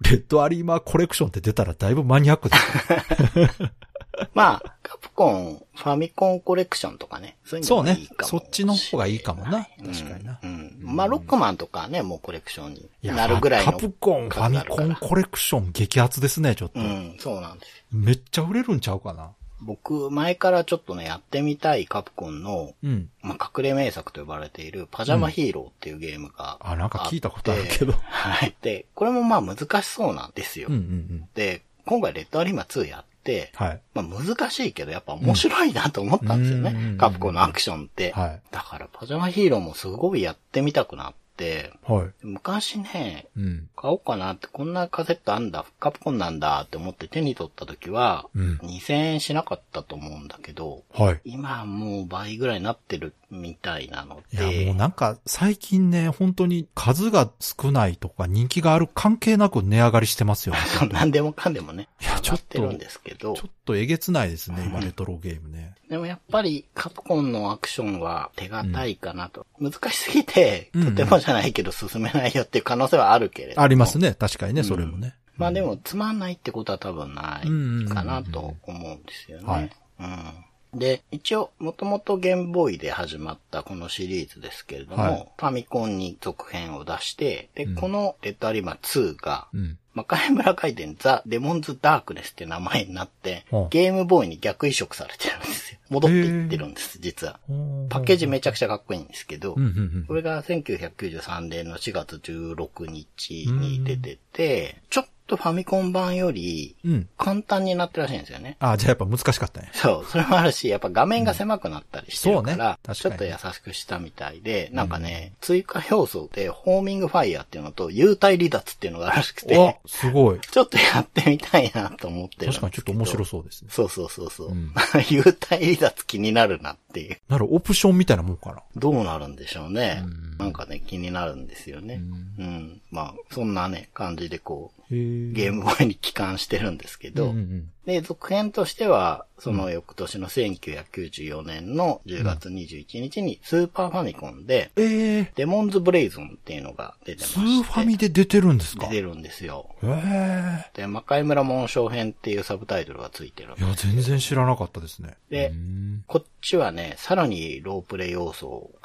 Speaker 2: レッドアリーマーコレクションって出たらだいぶマニアックですよ。
Speaker 3: まあ、カプコン、ファミコンコレクションとかね。そういう
Speaker 2: そうね
Speaker 3: のがいいかも
Speaker 2: そっちの方がいいかもな
Speaker 3: うん
Speaker 2: 確かにな
Speaker 3: うん。まあ、ロックマンとかね、もうコレクションになるぐらいの。
Speaker 2: カプコン、ファミコンコレクション激アツですね、ちょっと。
Speaker 3: うん、そうなんですよ。
Speaker 2: めっちゃ売れるんちゃうかな。
Speaker 3: 僕、前からちょっとね、やってみたいカプコンの、
Speaker 2: うん。
Speaker 3: まあ、隠れ名作と呼ばれているパジャマヒーローっていうゲームが
Speaker 2: あなんか聞いたことあるけど
Speaker 3: はい。で、これもまあ難しそうなんですよ。
Speaker 2: うんうんうん。
Speaker 3: で、今回レッドアリーマ2やって、
Speaker 2: はい。
Speaker 3: まあ難しいけどやっぱ面白いなと思ったんですよね。
Speaker 2: うん
Speaker 3: カプコンのアクションって。
Speaker 2: はい。
Speaker 3: だからパジャマヒーローもすごいやってみたくなって、
Speaker 2: はい。
Speaker 3: 昔ね、
Speaker 2: うん。
Speaker 3: 買おうかなって、こんなカセットあんだ、カプコンなんだって思って手に取った時は、
Speaker 2: うん
Speaker 3: 2000円しなかったと思うんだけど、
Speaker 2: はい。
Speaker 3: 今はもう倍ぐらいになってるみたいなの
Speaker 2: いや、
Speaker 3: で、
Speaker 2: もうなんか、最近ね、本当に数が少ないとか人気がある関係なく値上がりしてますよね。
Speaker 3: 何でもかんでもね、
Speaker 2: いや
Speaker 3: 上がってるんですけど
Speaker 2: ちょ、っとえげつないですね、今レトロゲームね。
Speaker 3: でもやっぱりカプコンのアクションは手堅いかなと。難しすぎて、
Speaker 2: うん
Speaker 3: とてもじゃないけど進めないよっていう可能性はあるけれども。
Speaker 2: ありますね、確かにね、それもね。
Speaker 3: まあでも、つまんないってことは多分ないかなと思うんですよね。
Speaker 2: はい
Speaker 3: うん。で、一応、もともとゲームボーイで始まったこのシリーズですけれども、
Speaker 2: はい。
Speaker 3: ファミコンに続編を出して、で、
Speaker 2: うん。
Speaker 3: このレッドアリマ2が、
Speaker 2: うん。
Speaker 3: 魔界村回転ザ・デモンズ・ダークネスって名前になって
Speaker 2: はあ、
Speaker 3: ゲームボーイに逆移植されてるんですよ。戻っていってるんです、実は。パッケージめちゃくちゃかっこいいんですけど、これが1993年の4月16日に出てて、ちょっとファミコン版より
Speaker 2: うん。
Speaker 3: 簡単になってるらしいんですよね。
Speaker 2: あ、じゃあやっぱ難しかったね。
Speaker 3: そう、それもあるし、やっぱ画面が狭くなったりしてるから、
Speaker 2: そうね確
Speaker 3: ちょっと優しくしたみたいで、なんかね、追加要素でホーミングファイヤーっていうのと幽体離脱っていうのがあるらしくて
Speaker 2: お、すごい。
Speaker 3: ちょっとやってみたいなと思ってる。
Speaker 2: 確かにちょっと面白そうですね。
Speaker 3: そうそうそうそう。
Speaker 2: うん
Speaker 3: 幽体離脱気になるなっていう。
Speaker 2: ならオプションみたいなもんかな。
Speaker 3: どうなるんでしょうね。
Speaker 2: うん
Speaker 3: なんかね、気になるんですよね。うん。まあ、そんなね、感じでこう、ゲームボーイに帰還してるんですけど、
Speaker 2: うんうん
Speaker 3: で、続編としては、その翌年の1994年の10月21日にスーパーファミコンで、
Speaker 2: ええ
Speaker 3: デモンズブレイゾンっていうのが出てま
Speaker 2: ス
Speaker 3: して。
Speaker 2: ーファミで出てるんですか？
Speaker 3: 出てるんですよ。
Speaker 2: へ
Speaker 3: で、魔界村紋章編っていうサブタイトルがついてるん
Speaker 2: え。いや、全然知らなかったですね。
Speaker 3: で
Speaker 2: うーん。
Speaker 3: こっちはね、さらにロープレイ要素を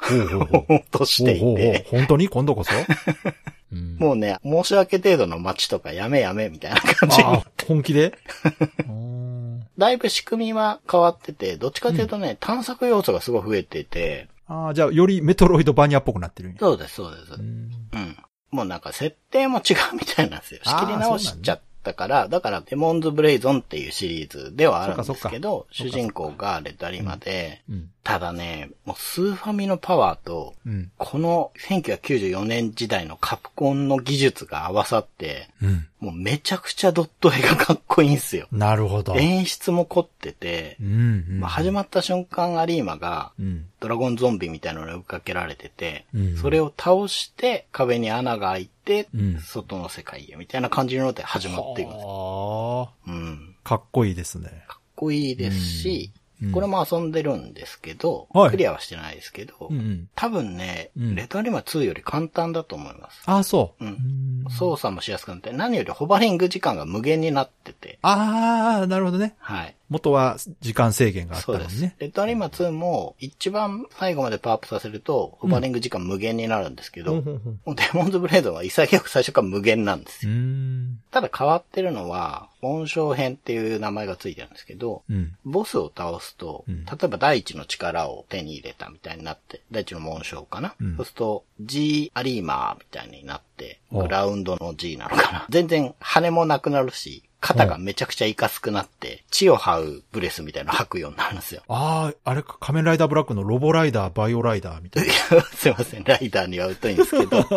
Speaker 3: 落としていて、
Speaker 2: 本当に？今度こそ？うん
Speaker 3: もうね、申し訳程度の街とかやめやめみたいな感じに
Speaker 2: ああ、本気で？
Speaker 3: だいぶ仕組みは変わってて、どっちかというとね、探索要素がすごい増えてて、
Speaker 2: ああ、じゃあ、よりメトロイドバニアっぽくなってる。
Speaker 3: そうです、そうです。
Speaker 2: う
Speaker 3: うん。
Speaker 2: ん
Speaker 3: もうなんか設定も違うみたいなんですよ。仕切り直しちゃったから、だからデモンズブレイゾンっていうシリーズではあるんですけど、主人公がレッドアリマで、
Speaker 2: うん。
Speaker 3: ただね、もうスーファミのパワーと、
Speaker 2: うん。
Speaker 3: この1994年時代のカプコンの技術が合わさって、
Speaker 2: うん。
Speaker 3: もうめちゃくちゃドット絵がかっこいいんですよ。
Speaker 2: なるほど。
Speaker 3: 演出も凝ってて
Speaker 2: う、ん、うん。
Speaker 3: まあ、始まった瞬間アリーマが
Speaker 2: うん。
Speaker 3: ドラゴンゾンビみたいなのに追いかけられてて、
Speaker 2: うん
Speaker 3: それを倒して壁に穴が開いて、
Speaker 2: うん
Speaker 3: 外の世界へみたいな感じので始まっていくんです。
Speaker 2: は
Speaker 3: うん。
Speaker 2: あ、かっこいいですね。
Speaker 3: かっこいいですし、
Speaker 2: うん
Speaker 3: これも遊んでるんですけど、
Speaker 2: はい
Speaker 3: クリアはしてないですけど、
Speaker 2: うんうん。
Speaker 3: 多分ね、
Speaker 2: うん
Speaker 3: レッドアリマ2より簡単だと思います。
Speaker 2: ああ、そう。
Speaker 3: うん
Speaker 2: ん
Speaker 3: 操作もしやすくなって、何よりホバリング時間が無限になってて、
Speaker 2: ああ、なるほどね。
Speaker 3: はい。
Speaker 2: 元は時間制限があった
Speaker 3: そうです。
Speaker 2: ね。
Speaker 3: レッドアリーマ2も一番最後までパワーアップさせると、ホバリング時間無限になるんですけど、
Speaker 2: ほうほうほう
Speaker 3: もうデモンズブレードは潔く最初から無限なんです
Speaker 2: う
Speaker 3: よ。
Speaker 2: ん。
Speaker 3: ただ変わってるのは、紋章編っていう名前がついてるんですけど、
Speaker 2: うん。
Speaker 3: ボスを倒すと、
Speaker 2: うん
Speaker 3: 例えば第一の力を手に入れたみたいになって、第一の紋章かな、
Speaker 2: うん
Speaker 3: そうすると G アリーマーみたいになって、
Speaker 2: お
Speaker 3: グラウンドの G なのかな？全然羽もなくなるし、肩がめちゃくちゃいかつくなって、地を這うブレスみたいなの吐くようになるんですよ。
Speaker 2: ああ、あれか、仮面ライダーブラックのロボライダー、バイオライダーみたいな。
Speaker 3: す いません、ライダーには疎いんですけど。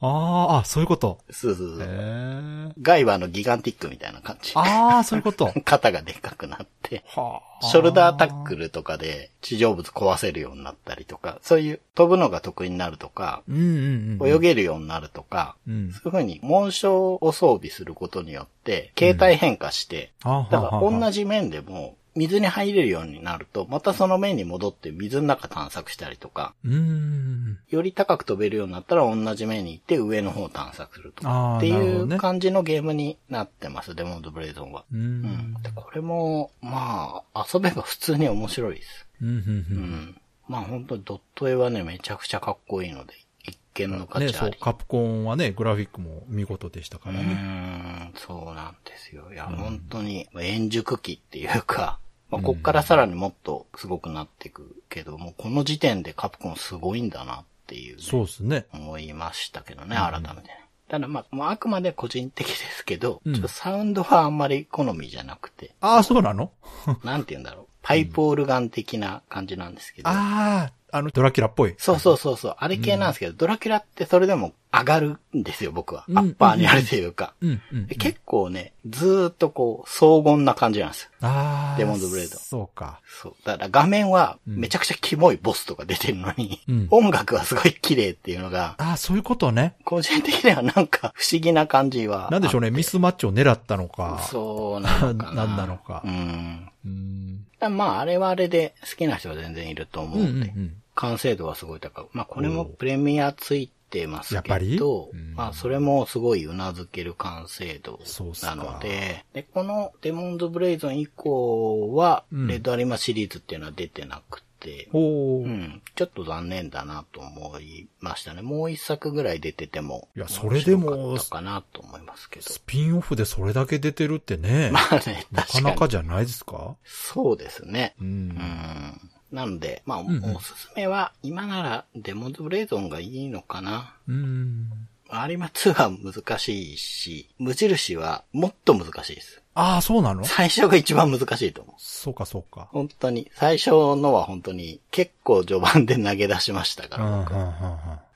Speaker 2: ああ、あ、そういうこと。
Speaker 3: そうそうそう。ガイバーのギガンティックみたいな感じ。
Speaker 2: ああ、そういうこと。
Speaker 3: 肩がでかくなって、
Speaker 2: はあ。
Speaker 3: ショルダータックルとかで地上物壊せるようになったりとか、そういう飛ぶのが得意になるとか、
Speaker 2: うんうんうん。
Speaker 3: 泳げるようになるとか、
Speaker 2: うん。
Speaker 3: そういう風に紋章を装備することによって、形態変化して、
Speaker 2: あ
Speaker 3: だから同
Speaker 2: じ。
Speaker 3: じ面でも、水に入れるようになると、またその面に戻って水の中探索したりとか、
Speaker 2: うーん。
Speaker 3: より高く飛べるようになったら同じ面に行って上の方を探索すると
Speaker 2: あ
Speaker 3: か、っていう感じのゲームになってます、デモンドブレイゾンは。
Speaker 2: う
Speaker 3: んこれも、まあ、遊べば普通に面白いです。
Speaker 2: うん。
Speaker 3: まあ本当にドット絵はね、めちゃくちゃかっこいいので、一見の価
Speaker 2: ね、そうカプコンはね、グラフィックも見事でしたか
Speaker 3: う
Speaker 2: らね。
Speaker 3: ん、そうなんですよ。いや、
Speaker 2: うん
Speaker 3: 本当に、円熟期っていうか、まあ、こっからさらにもっとすごくなっていくけども、この時点でカプコンすごいんだなっていう、ね、
Speaker 2: そうですね。
Speaker 3: 思いましたけどね、改めてね。ただまあ、もうあくまで個人的ですけど、
Speaker 2: うん
Speaker 3: ちょっとサウンドはあんまり好みじゃなくて、
Speaker 2: ああ、そうなの？
Speaker 3: なんて言うんだろう。パイプオルガン的な感じなんですけど。
Speaker 2: ああ、あの、ドラキュラっぽい。
Speaker 3: そうそうそうそう。あれ系なんですけど、ドラキュラってそれでも上がるんですよ、僕は。
Speaker 2: うん
Speaker 3: アッパーにあるというか。
Speaker 2: うん、うん。
Speaker 3: で結構ね、ずーっとこう、荘厳な感じなんですよ。
Speaker 2: ああ。
Speaker 3: デモンズブレード
Speaker 2: そうか。
Speaker 3: そう。だから画面は
Speaker 2: うん
Speaker 3: めちゃくちゃキモいボスとか出てるのに、
Speaker 2: うん
Speaker 3: 音楽はすごい綺麗っていうのが、
Speaker 2: ああ、そういうことね。
Speaker 3: 個人的にはなんか不思議な感じは。
Speaker 2: なんでしょうね、ミスマッチを狙ったのか。
Speaker 3: そうなのかな。
Speaker 2: なんなのか
Speaker 3: うん。
Speaker 2: う。ん。
Speaker 3: だまあ、あれはあれで好きな人は全然いると思
Speaker 2: う
Speaker 3: うんんで、
Speaker 2: うん。
Speaker 3: 完成度はすごい高い。まあ、これもプレミアついてます
Speaker 2: やっぱり？
Speaker 3: けど
Speaker 2: うん、
Speaker 3: まあ、それもすごい頷ける完成度なので、で、このデモンズブレイゾン以降は、
Speaker 2: うん
Speaker 3: レッドアリマシリーズっていうのは出てなくて、
Speaker 2: ほう。
Speaker 3: うん、ちょっと残念だなと思いましたね。もう一作ぐらい出てても、
Speaker 2: いやそれでも
Speaker 3: かなと思いますけど。
Speaker 2: スピンオフでそれだけ出てるってね。
Speaker 3: まあね、
Speaker 2: なか
Speaker 3: 確かに。
Speaker 2: なかじゃないですか？
Speaker 3: そうですね。
Speaker 2: う。
Speaker 3: うんん。なので、まあ、
Speaker 2: んうん
Speaker 3: おすすめは、今ならデモンズブレイゾンがいいのかな。
Speaker 2: うん。
Speaker 3: アリマ2は難しいし、無印はもっと難しいです。
Speaker 2: ああ、そうなの？
Speaker 3: 最初が一番難しいと思う。
Speaker 2: そうか、そうか。
Speaker 3: 本当に、最初のは本当に結構序盤で投げ出しましたから、僕
Speaker 2: うん、うん。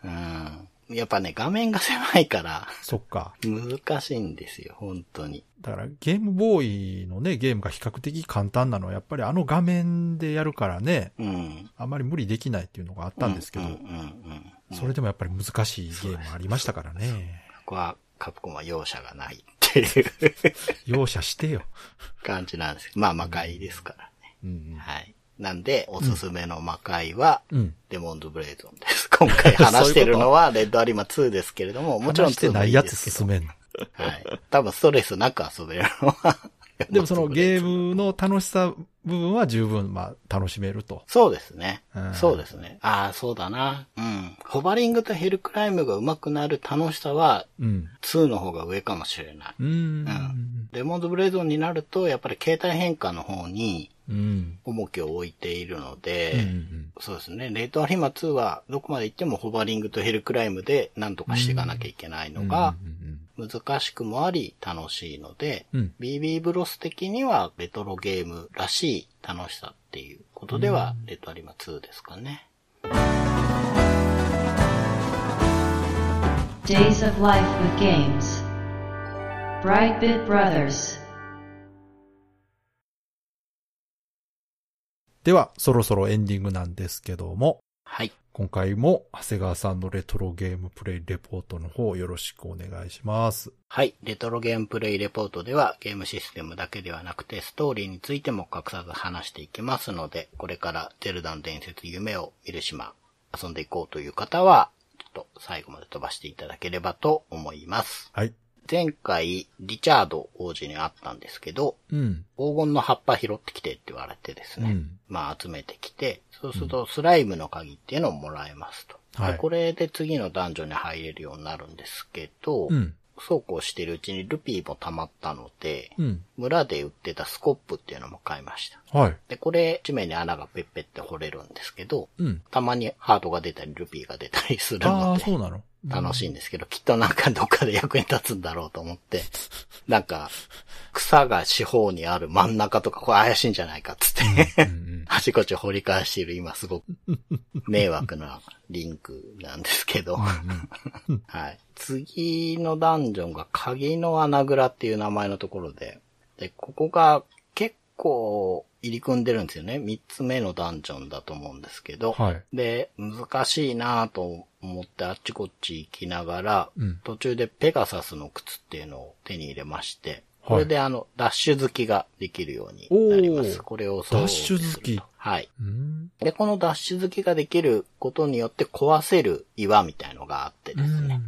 Speaker 3: うん。やっぱね、画面が狭いから、
Speaker 2: そっか。
Speaker 3: 難しいんですよ、本当に。
Speaker 2: だからゲームボーイのね、ゲームが比較的簡単なのはやっぱりあの画面でやるからね、
Speaker 3: うん。
Speaker 2: あまり無理できないっていうのがあったんですけど、
Speaker 3: うんうんうんうん
Speaker 2: それでもやっぱり難しいゲームありましたからね。
Speaker 3: ここは、カプコンは容赦がないっていう
Speaker 2: 容赦してよ。
Speaker 3: 感じなんですけど、まあ魔界ですからね。
Speaker 2: うん
Speaker 3: はい。なんで、おすすめの魔界は、
Speaker 2: うん。うん。
Speaker 3: デモンズブレイゾンです。今回話してるのは、レッドアリマ2ですけれども、もちろん
Speaker 2: 話して
Speaker 3: 2も
Speaker 2: ないやつ
Speaker 3: いいですけど。
Speaker 2: 進めんの？
Speaker 3: はい。多分ストレスなく遊べるのは。
Speaker 2: でもその ゲームの楽しさ部分は十分、まあ、楽しめると。
Speaker 3: そうですね
Speaker 2: うん。
Speaker 3: そうですね。ああ、そうだな。うん。ホバリングとヘルクライムが上手くなる楽しさは、
Speaker 2: うん。
Speaker 3: 2の方が上かもしれない。
Speaker 2: うーん。
Speaker 3: デモンズブレイゾンになると、やっぱり形態変化の方に
Speaker 2: うん。
Speaker 3: 重きを置いているの
Speaker 2: う
Speaker 3: で、
Speaker 2: ん。
Speaker 3: そうですね。レートアリマ2はどこまで行ってもホバリングとヘルクライムで何とかしていかなきゃいけないのが難しくもあり楽しいので、
Speaker 2: うん
Speaker 3: BB ブロス的にはレトロゲームらしい楽しさっていうことでは、レートアリマ2ですかね。
Speaker 1: Days of Life with Games. Brightbit Brothers.
Speaker 2: では、そろそろエンディングなんですけども、
Speaker 3: はい。
Speaker 2: 今回も長谷川さんのレトロゲームプレイレポートの方よろしくお願いします。
Speaker 3: はい。レトロゲームプレイレポートではゲームシステムだけではなくてストーリーについても隠さず話していきますので、これからゼルダの伝説夢を見る島遊んでいこうという方は、ちょっと最後まで飛ばしていただければと思います。
Speaker 2: はい。
Speaker 3: 前回、リチャード王子に会ったんですけど、
Speaker 2: うん。
Speaker 3: 黄金の葉っぱ拾ってきてって言われてですね。
Speaker 2: うん
Speaker 3: まあ集めてきて、そうするとスライムの鍵っていうのをもらえますと。
Speaker 2: はい
Speaker 3: でこれで次のダンジョンに入れるようになるんですけど、
Speaker 2: うん。
Speaker 3: そうこうしてるうちにルピーも溜まったので、
Speaker 2: うん。
Speaker 3: 村で売ってたスコップっていうのも買いました。
Speaker 2: はい。
Speaker 3: で、これ、地面に穴がペッペって掘れるんですけど、
Speaker 2: うん。
Speaker 3: たまにハートが出たり、ルピーが出たりする
Speaker 2: あ
Speaker 3: の
Speaker 2: あ、そう
Speaker 3: で、
Speaker 2: なの？
Speaker 3: 楽しいんですけど、きっとなんかどっかで役に立つんだろうと思って、なんか、草が四方にある真ん中とか、これ怪しいんじゃないかっつって。あちこち掘り返している今すごく迷惑なリンクなんですけど、はい。次のダンジョンが鍵の穴蔵っていう名前のところで、で、ここが結構入り組んでるんですよね。三つ目のダンジョンだと思うんですけど、
Speaker 2: はい。
Speaker 3: で、難しいなぁと思ってあっちこっち行きながら、
Speaker 2: うん
Speaker 3: 途中でペガサスの靴っていうのを手に入れまして、
Speaker 2: はい
Speaker 3: これであの、ダッシュ好きができるようになります。これをそう
Speaker 2: ダッシュ好き
Speaker 3: はい。
Speaker 2: うん。
Speaker 3: で、このダッシュ好きができることによって壊せる岩みたいのがあってですね。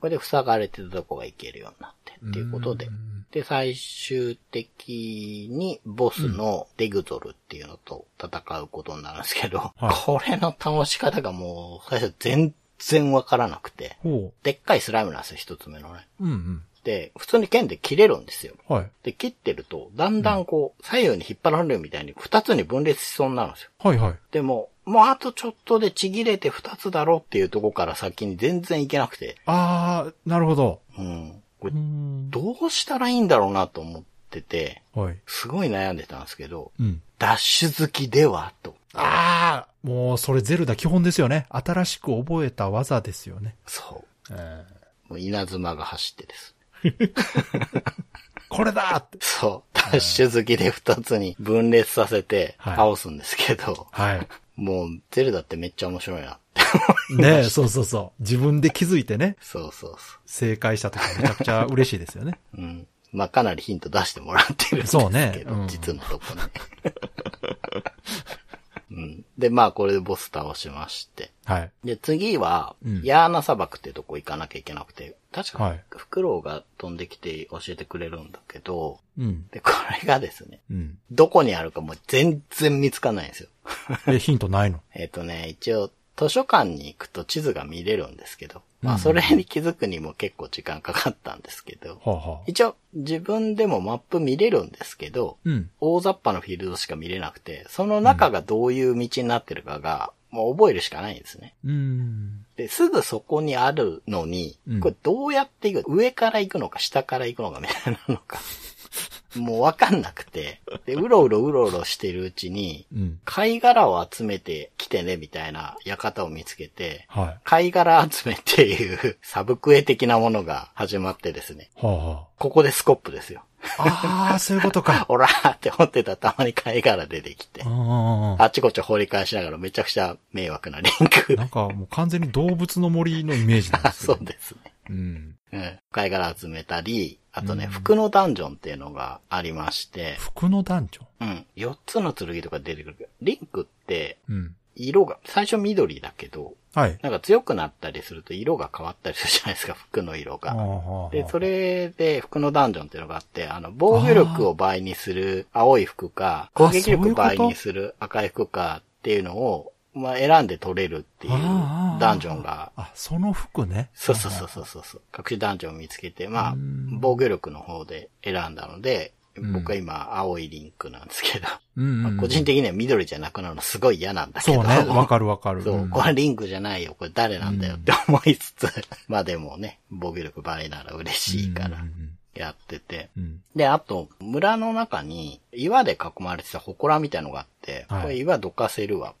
Speaker 3: これで塞がれてたとこが行けるようになってっていうことで。で、最終的にボスのデグゾルっていうのと戦うことになるんですけど、
Speaker 2: はい
Speaker 3: これの倒し方がもう最初全然わからなくて、
Speaker 2: ほ
Speaker 3: でっかいスライムなんですよ、一つ目のね。
Speaker 2: う。うんうん。
Speaker 3: で、普通に剣で切れるんですよ。
Speaker 2: はい。
Speaker 3: で、切ってると、だんだんこう、左右に引っ張られるみたいに二つに分裂しそうになるんですよ。
Speaker 2: はいはい。
Speaker 3: でも、もうあとちょっとでちぎれて二つだろっていうとこから先に全然いけなくて、
Speaker 2: ああ、なるほど。
Speaker 3: うん。これ
Speaker 2: う、ん。
Speaker 3: どうしたらいいんだろうなと思ってて、
Speaker 2: はい。
Speaker 3: すごい悩んでたんですけど、
Speaker 2: うん。
Speaker 3: ダッシュ好きではと。
Speaker 2: ああ、もうそれゼルダ基本ですよね。新しく覚えた技ですよね。
Speaker 3: そう。
Speaker 2: え
Speaker 3: もう稲妻が走ってです。
Speaker 2: これだって。
Speaker 3: そう。ダッシュ好きで二つに分裂させて
Speaker 2: はい
Speaker 3: 倒すんですけど、
Speaker 2: はい。
Speaker 3: もうゼルダってめっちゃ面白いなって。
Speaker 2: ねえ、そうそうそう。自分で気づいてね、
Speaker 3: そうそうそ
Speaker 2: 正解したとかめちゃくちゃ嬉しいですよね。
Speaker 3: う。うん。まあ、かなりヒント出してもらってるんですけど、
Speaker 2: そうねうん
Speaker 3: 実のとこね。うん。で、まあ、これでボス倒しまして。
Speaker 2: はい。
Speaker 3: で、次は、
Speaker 2: うん
Speaker 3: ヤーナ砂漠ってとこ行かなきゃいけなくて、確か
Speaker 2: はい、
Speaker 3: フクロウが飛んできて教えてくれるんだけど、
Speaker 2: うん。
Speaker 3: で、これがですね、
Speaker 2: うん。
Speaker 3: どこにあるかもう全然見つかんないんですよ。
Speaker 2: え、ヒントないの？
Speaker 3: えっとね、一応、図書館に行くと地図が見れるんですけど、まあ、
Speaker 2: うん
Speaker 3: それに気づくにも結構時間かかったんですけど。一応、自分でもマップ見れるんですけど、
Speaker 2: うん。
Speaker 3: 大雑把なフィールドしか見れなくて、その中がどういう道になってるかが、もう覚えるしかないんですね。
Speaker 2: うん。
Speaker 3: で、すぐそこにあるのに
Speaker 2: うん、
Speaker 3: これどうやって行く？上から行くのか下から行くのかみたいなのか、もうわかんなくて、で、うろうろうろうろしてるうちに、
Speaker 2: うん。
Speaker 3: 貝殻を集めてきてねみたいな館を見つけて、
Speaker 2: はい。
Speaker 3: 貝殻集めっていう サブクエ的なものが始まってですね。
Speaker 2: はあ、は
Speaker 3: ここでスコップですよ。
Speaker 2: あ。ああ、そういうことか。
Speaker 3: オラーって思ってたらたまに貝殻出てきて
Speaker 2: う、ん。
Speaker 3: あっちこっち掘り返しながらめちゃくちゃ迷惑なリンク
Speaker 2: なんかもう完全に動物の森のイメージなんです
Speaker 3: そ
Speaker 2: よ
Speaker 3: うですね。
Speaker 2: うん。
Speaker 3: うん。貝殻集めたり、あとね、
Speaker 2: うん
Speaker 3: 服のダンジョンっていうのがありまして、
Speaker 2: 服のダンジョ
Speaker 3: うん。4つの剣とか出てくるけど、リンクって、
Speaker 2: ンうん。
Speaker 3: 色が、最初緑だけど、
Speaker 2: はい。
Speaker 3: なんか強くなったりすると色が変わったりするじゃないですか、服の色が。で、
Speaker 2: で
Speaker 3: そ、れで服のダンジョンっていうのがあって、あの、防御力を倍にする青い服か、攻撃力を倍にする赤い服かっていうのを、まあ、選んで取れるっていうダンジョンが、
Speaker 2: あ、その服ね。
Speaker 3: そうそうそうそう。そうそう、隠しダンジョンを見つけて、まあ
Speaker 2: う、ん。
Speaker 3: 防御力の方で選んだので、
Speaker 2: うん。
Speaker 3: 僕は今青いリンクなんですけど、
Speaker 2: うんうんうん。
Speaker 3: まあ個人的には緑じゃなくなるのすごい嫌なんだけど。
Speaker 2: そうね。わかるわかる。
Speaker 3: そう、
Speaker 2: ん。
Speaker 3: これリンクじゃないよ、これ誰なんだよって思いつつ、まあでもね、防御力倍なら嬉しいからやってて。
Speaker 2: うんうん。
Speaker 3: で、あと、村の中に岩で囲まれてた祠みたいのがあって、
Speaker 2: はい。
Speaker 3: これ岩どかせるわ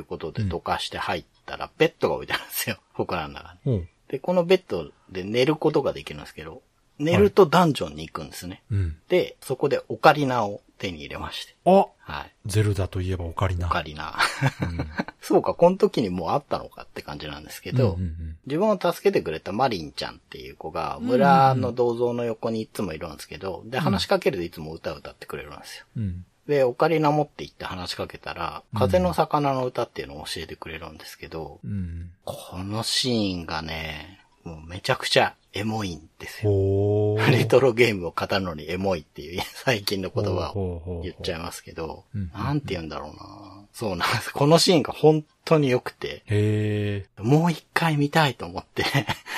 Speaker 3: いうことでどかして入ったら、ベッドが置いてあるんですよ、祠の中に。
Speaker 2: ほう
Speaker 3: で、このベッドで寝ることができるんですけど、寝るとダンジョンに行くんですね。
Speaker 2: うん。
Speaker 3: で、そこでオカリナを手に入れまして。
Speaker 2: あ
Speaker 3: はい。
Speaker 2: ゼルダといえばオカリナ。
Speaker 3: オカリナ。
Speaker 2: うん
Speaker 3: そうか、この時にもうあったのかって感じなんですけど、
Speaker 2: うんうん
Speaker 3: 自分を助けてくれたマリンちゃんっていう子が、村の銅像の横にいつもいるんですけど、で、話しかけるといつも歌歌ってくれるんですよ。
Speaker 2: うんうん。
Speaker 3: で、オカリナ持って行って話しかけたら、風の魚の歌っていうのを教えてくれるんですけど、
Speaker 2: うん。
Speaker 3: このシーンがね、もうめちゃくちゃエモいんですよ。レトロゲームを語るのにエモいっていう最近の言葉を言っちゃいますけど
Speaker 2: うん、
Speaker 3: なんて言うんだろうなそうなんです。このシーンが本当に良くて。もう一回見たいと思って、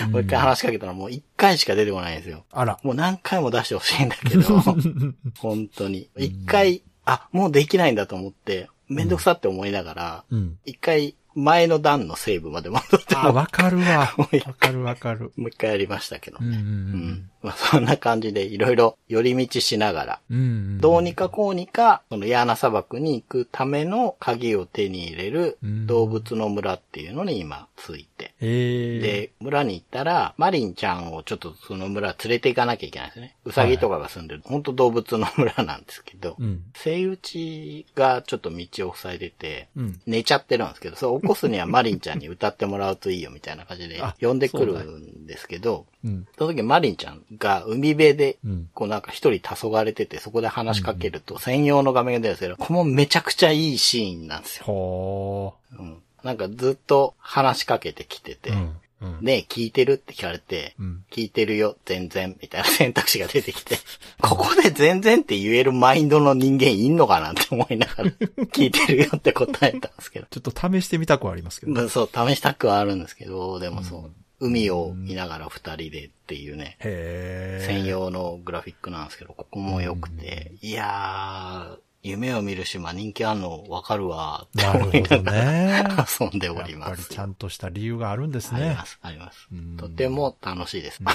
Speaker 2: うん
Speaker 3: もう一回話しかけたらもう一回しか出てこないんですよ。
Speaker 2: あら。
Speaker 3: もう何回も出してほしいんだけど、本当に。一回、あ、もうできないんだと思って、めんどくさって思いながら、
Speaker 2: うん。
Speaker 3: 一回前の段のセーブまで戻って
Speaker 2: あ、
Speaker 3: も、
Speaker 2: わかるわ。わかるわかる。
Speaker 3: もう一回やりましたけど
Speaker 2: うんう
Speaker 3: ね。うん
Speaker 2: ん
Speaker 3: まあそんな感じでいろいろ寄り道しながら、
Speaker 2: うん。うん。
Speaker 3: どうにかこうにか、そのヤーナ砂漠に行くための鍵を手に入れる
Speaker 2: うん
Speaker 3: 動物の村っていうのに今ついて。
Speaker 2: へー。
Speaker 3: で、村に行ったら、マリンちゃんをちょっとその村連れて行かなきゃいけないですね。ウサギとかが住んでる、本当動物の村なんですけど、
Speaker 2: うん。
Speaker 3: セイウチがちょっと道を塞いでて、
Speaker 2: うん。
Speaker 3: 寝ちゃってるんですけど、それ起こすにはマリンちゃんに歌ってもらうといいよみたいな感じで
Speaker 2: あ
Speaker 3: 呼んでくるんですけど、
Speaker 2: うん。
Speaker 3: その時マリンちゃんが海辺で
Speaker 2: うん、
Speaker 3: こうなんか一人黄昏てて、そこで話しかけると専用の画面が出るんですけど、ここもめちゃくちゃいいシーンなんですよ。
Speaker 2: ほ
Speaker 3: うん。なんかずっと話しかけてきてて、
Speaker 2: ー。うん。うん。
Speaker 3: ねえ、聞いてるって聞かれて、
Speaker 2: うん。
Speaker 3: 聞いてるよ、全然、みたいな選択肢が出てきて、ここで全然って言えるマインドの人間いんのかなって思いながら、聞いてるよって答えたんですけど。
Speaker 2: ちょっと試してみたくはありますけど。
Speaker 3: まあそう、試したくはあるんですけど、でもそう、海を見ながら二人でっていうね、
Speaker 2: へー。
Speaker 3: 専用のグラフィックなんですけど、ここも良くて、いやー、夢を見る島人気あんの分かるわって思いながら
Speaker 2: ね。
Speaker 3: 遊んでおり
Speaker 2: やっ
Speaker 3: ます。
Speaker 2: ぱりちゃんとした理由があるんですね
Speaker 3: ありま。す、あります
Speaker 2: うん。
Speaker 3: とても楽しいです。道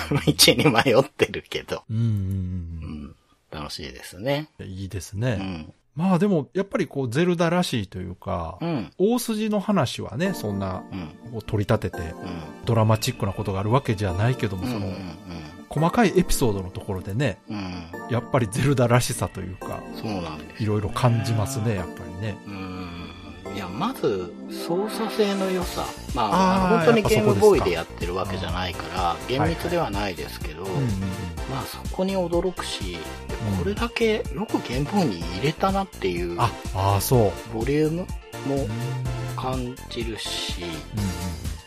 Speaker 3: に迷ってるけど、
Speaker 2: うん
Speaker 3: 楽しいですね。
Speaker 2: うん。いいです
Speaker 3: う
Speaker 2: ね。
Speaker 3: ん。
Speaker 2: まあでも、やっぱりこう、ゼルダらしいというか
Speaker 3: う、ん。
Speaker 2: 大筋の話はね、そんな、
Speaker 3: うん。
Speaker 2: こう取り立てて、
Speaker 3: うん。
Speaker 2: ドラマチックなことがあるわけじゃないけども、
Speaker 3: うん。
Speaker 2: その、
Speaker 3: うん。
Speaker 2: 細かいエピソードのところでね、
Speaker 3: うん。
Speaker 2: やっぱりゼルダらしさというか、
Speaker 3: そうなんです。
Speaker 2: いろいろ感じますね、やっぱりね。
Speaker 3: うん。いや、まず、操作性の良さ。まあ、
Speaker 2: あ
Speaker 3: 本当にゲームボーイ
Speaker 2: で
Speaker 3: やってるわけじゃないから、厳密ではないですけど、
Speaker 2: うんうんうん。
Speaker 3: まあそこに驚くし、で
Speaker 2: うん
Speaker 3: これだけよくゲームボーイに入れたなっていう、
Speaker 2: あ、ああ、そう。
Speaker 3: ボリュームも
Speaker 2: うんうん
Speaker 3: 感じるし、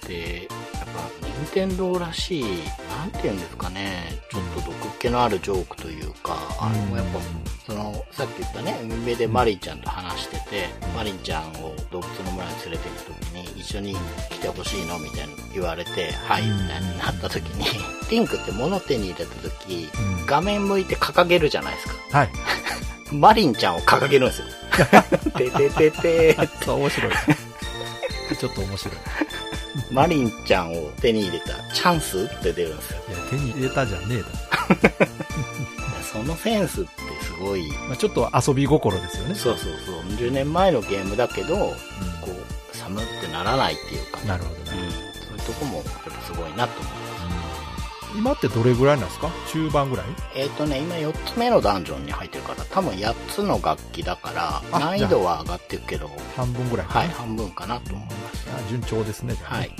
Speaker 3: で、やっぱ、任天堂らしい、なんて言うんですかね、ちょっと毒っ気のあるジョークというか、あれもやっぱ、その、さっき言ったね、海辺でマリンちゃんと話してて、マリンちゃんを動物の村に連れて行くときに、一緒に来てほしいのみたいに言われて、はい、みたいになったときに、リンクって物手に入れたとき、
Speaker 2: うん
Speaker 3: 画面向いて掲げるじゃないですか。
Speaker 2: はい。
Speaker 3: マリンちゃんを掲げるんですよ。てててて
Speaker 2: そう、面白い。ちょっと面白い。
Speaker 3: マリンちゃんを手に入れたチャンスって出るんですよ。
Speaker 2: いや、手に入れたじゃねえだ。
Speaker 3: そのセンスってすごい、
Speaker 2: まあ、ちょっと遊び心ですよね。
Speaker 3: そうそうそう、10年前のゲームだけど、
Speaker 2: うん
Speaker 3: こう、寒ってならないっていうか、
Speaker 2: なるほど
Speaker 3: うん、
Speaker 2: ね。
Speaker 3: そういうとこもやっぱすごいなと思う。
Speaker 2: 今ってどれぐらいなんですか？中盤ぐらい？
Speaker 3: えっ、とね、今4つ目のダンジョンに入ってるから、多分8つの楽器だから、
Speaker 2: あ
Speaker 3: 難易度は上がってるけど、
Speaker 2: 半分ぐらい
Speaker 3: はい、半分かなと思います。
Speaker 2: あ順調ですね、
Speaker 3: はい。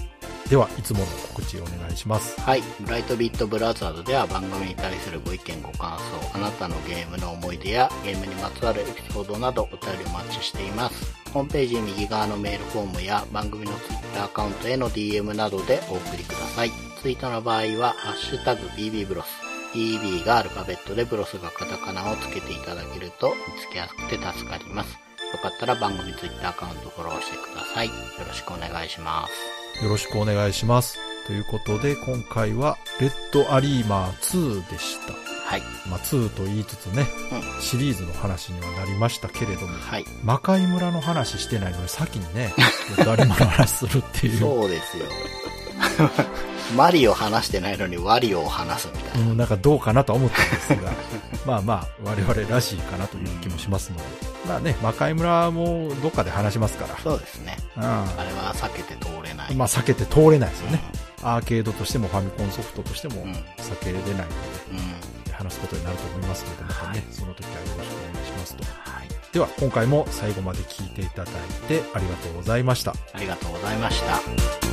Speaker 2: では、いつもの告知お願いします。
Speaker 3: はい。ブライトビットブラザーズでは番組に対するご意見ご感想、あなたのゲームの思い出やゲームにまつわるエピソードなどお便りお待ちしています。ホームページ右側のメールフォームや番組のツイッターアカウントへの DM などでお送りください。ツイートの場合は、ハッシュタグ BB ブロス。BB がアルファベットでブロスがカタカナをつけていただけると見つけやすくて助かります。よかったら番組ツイッターアカウントフォローしてください。よろしくお願いします。
Speaker 2: よろしくお願いします。ということで、今回は、レッドアリーマー2でした。
Speaker 3: はい。
Speaker 2: まあ、2と言いつつね、
Speaker 3: うん。
Speaker 2: シリーズの話にはなりましたけれども、
Speaker 3: はい。
Speaker 2: 魔界村の話してないのに先にね、レッドアリーマーの話するっていう。
Speaker 3: そうですよ。マリオ話してないのにワリオを話すみたいな。
Speaker 2: うん、なんかどうかなとは思ったんですが、まあまあ、我々らしいかなという気もしますので。まあね、魔界村もどっかで話しますから。
Speaker 3: そうですね。
Speaker 2: う
Speaker 3: あれは避けて通れない。
Speaker 2: ん。まあ避けて通れないですよね。アーケードとしてもファミコンソフトとしても
Speaker 3: うん
Speaker 2: 避けれないの
Speaker 3: うん。うん。
Speaker 2: で、話すことになると思いますので、またね、
Speaker 3: はい
Speaker 2: その時はよろしくお願いしますと。
Speaker 3: はい。
Speaker 2: では、今回も最後まで聞いていただいてありがとうございました。
Speaker 3: ありがとうございました。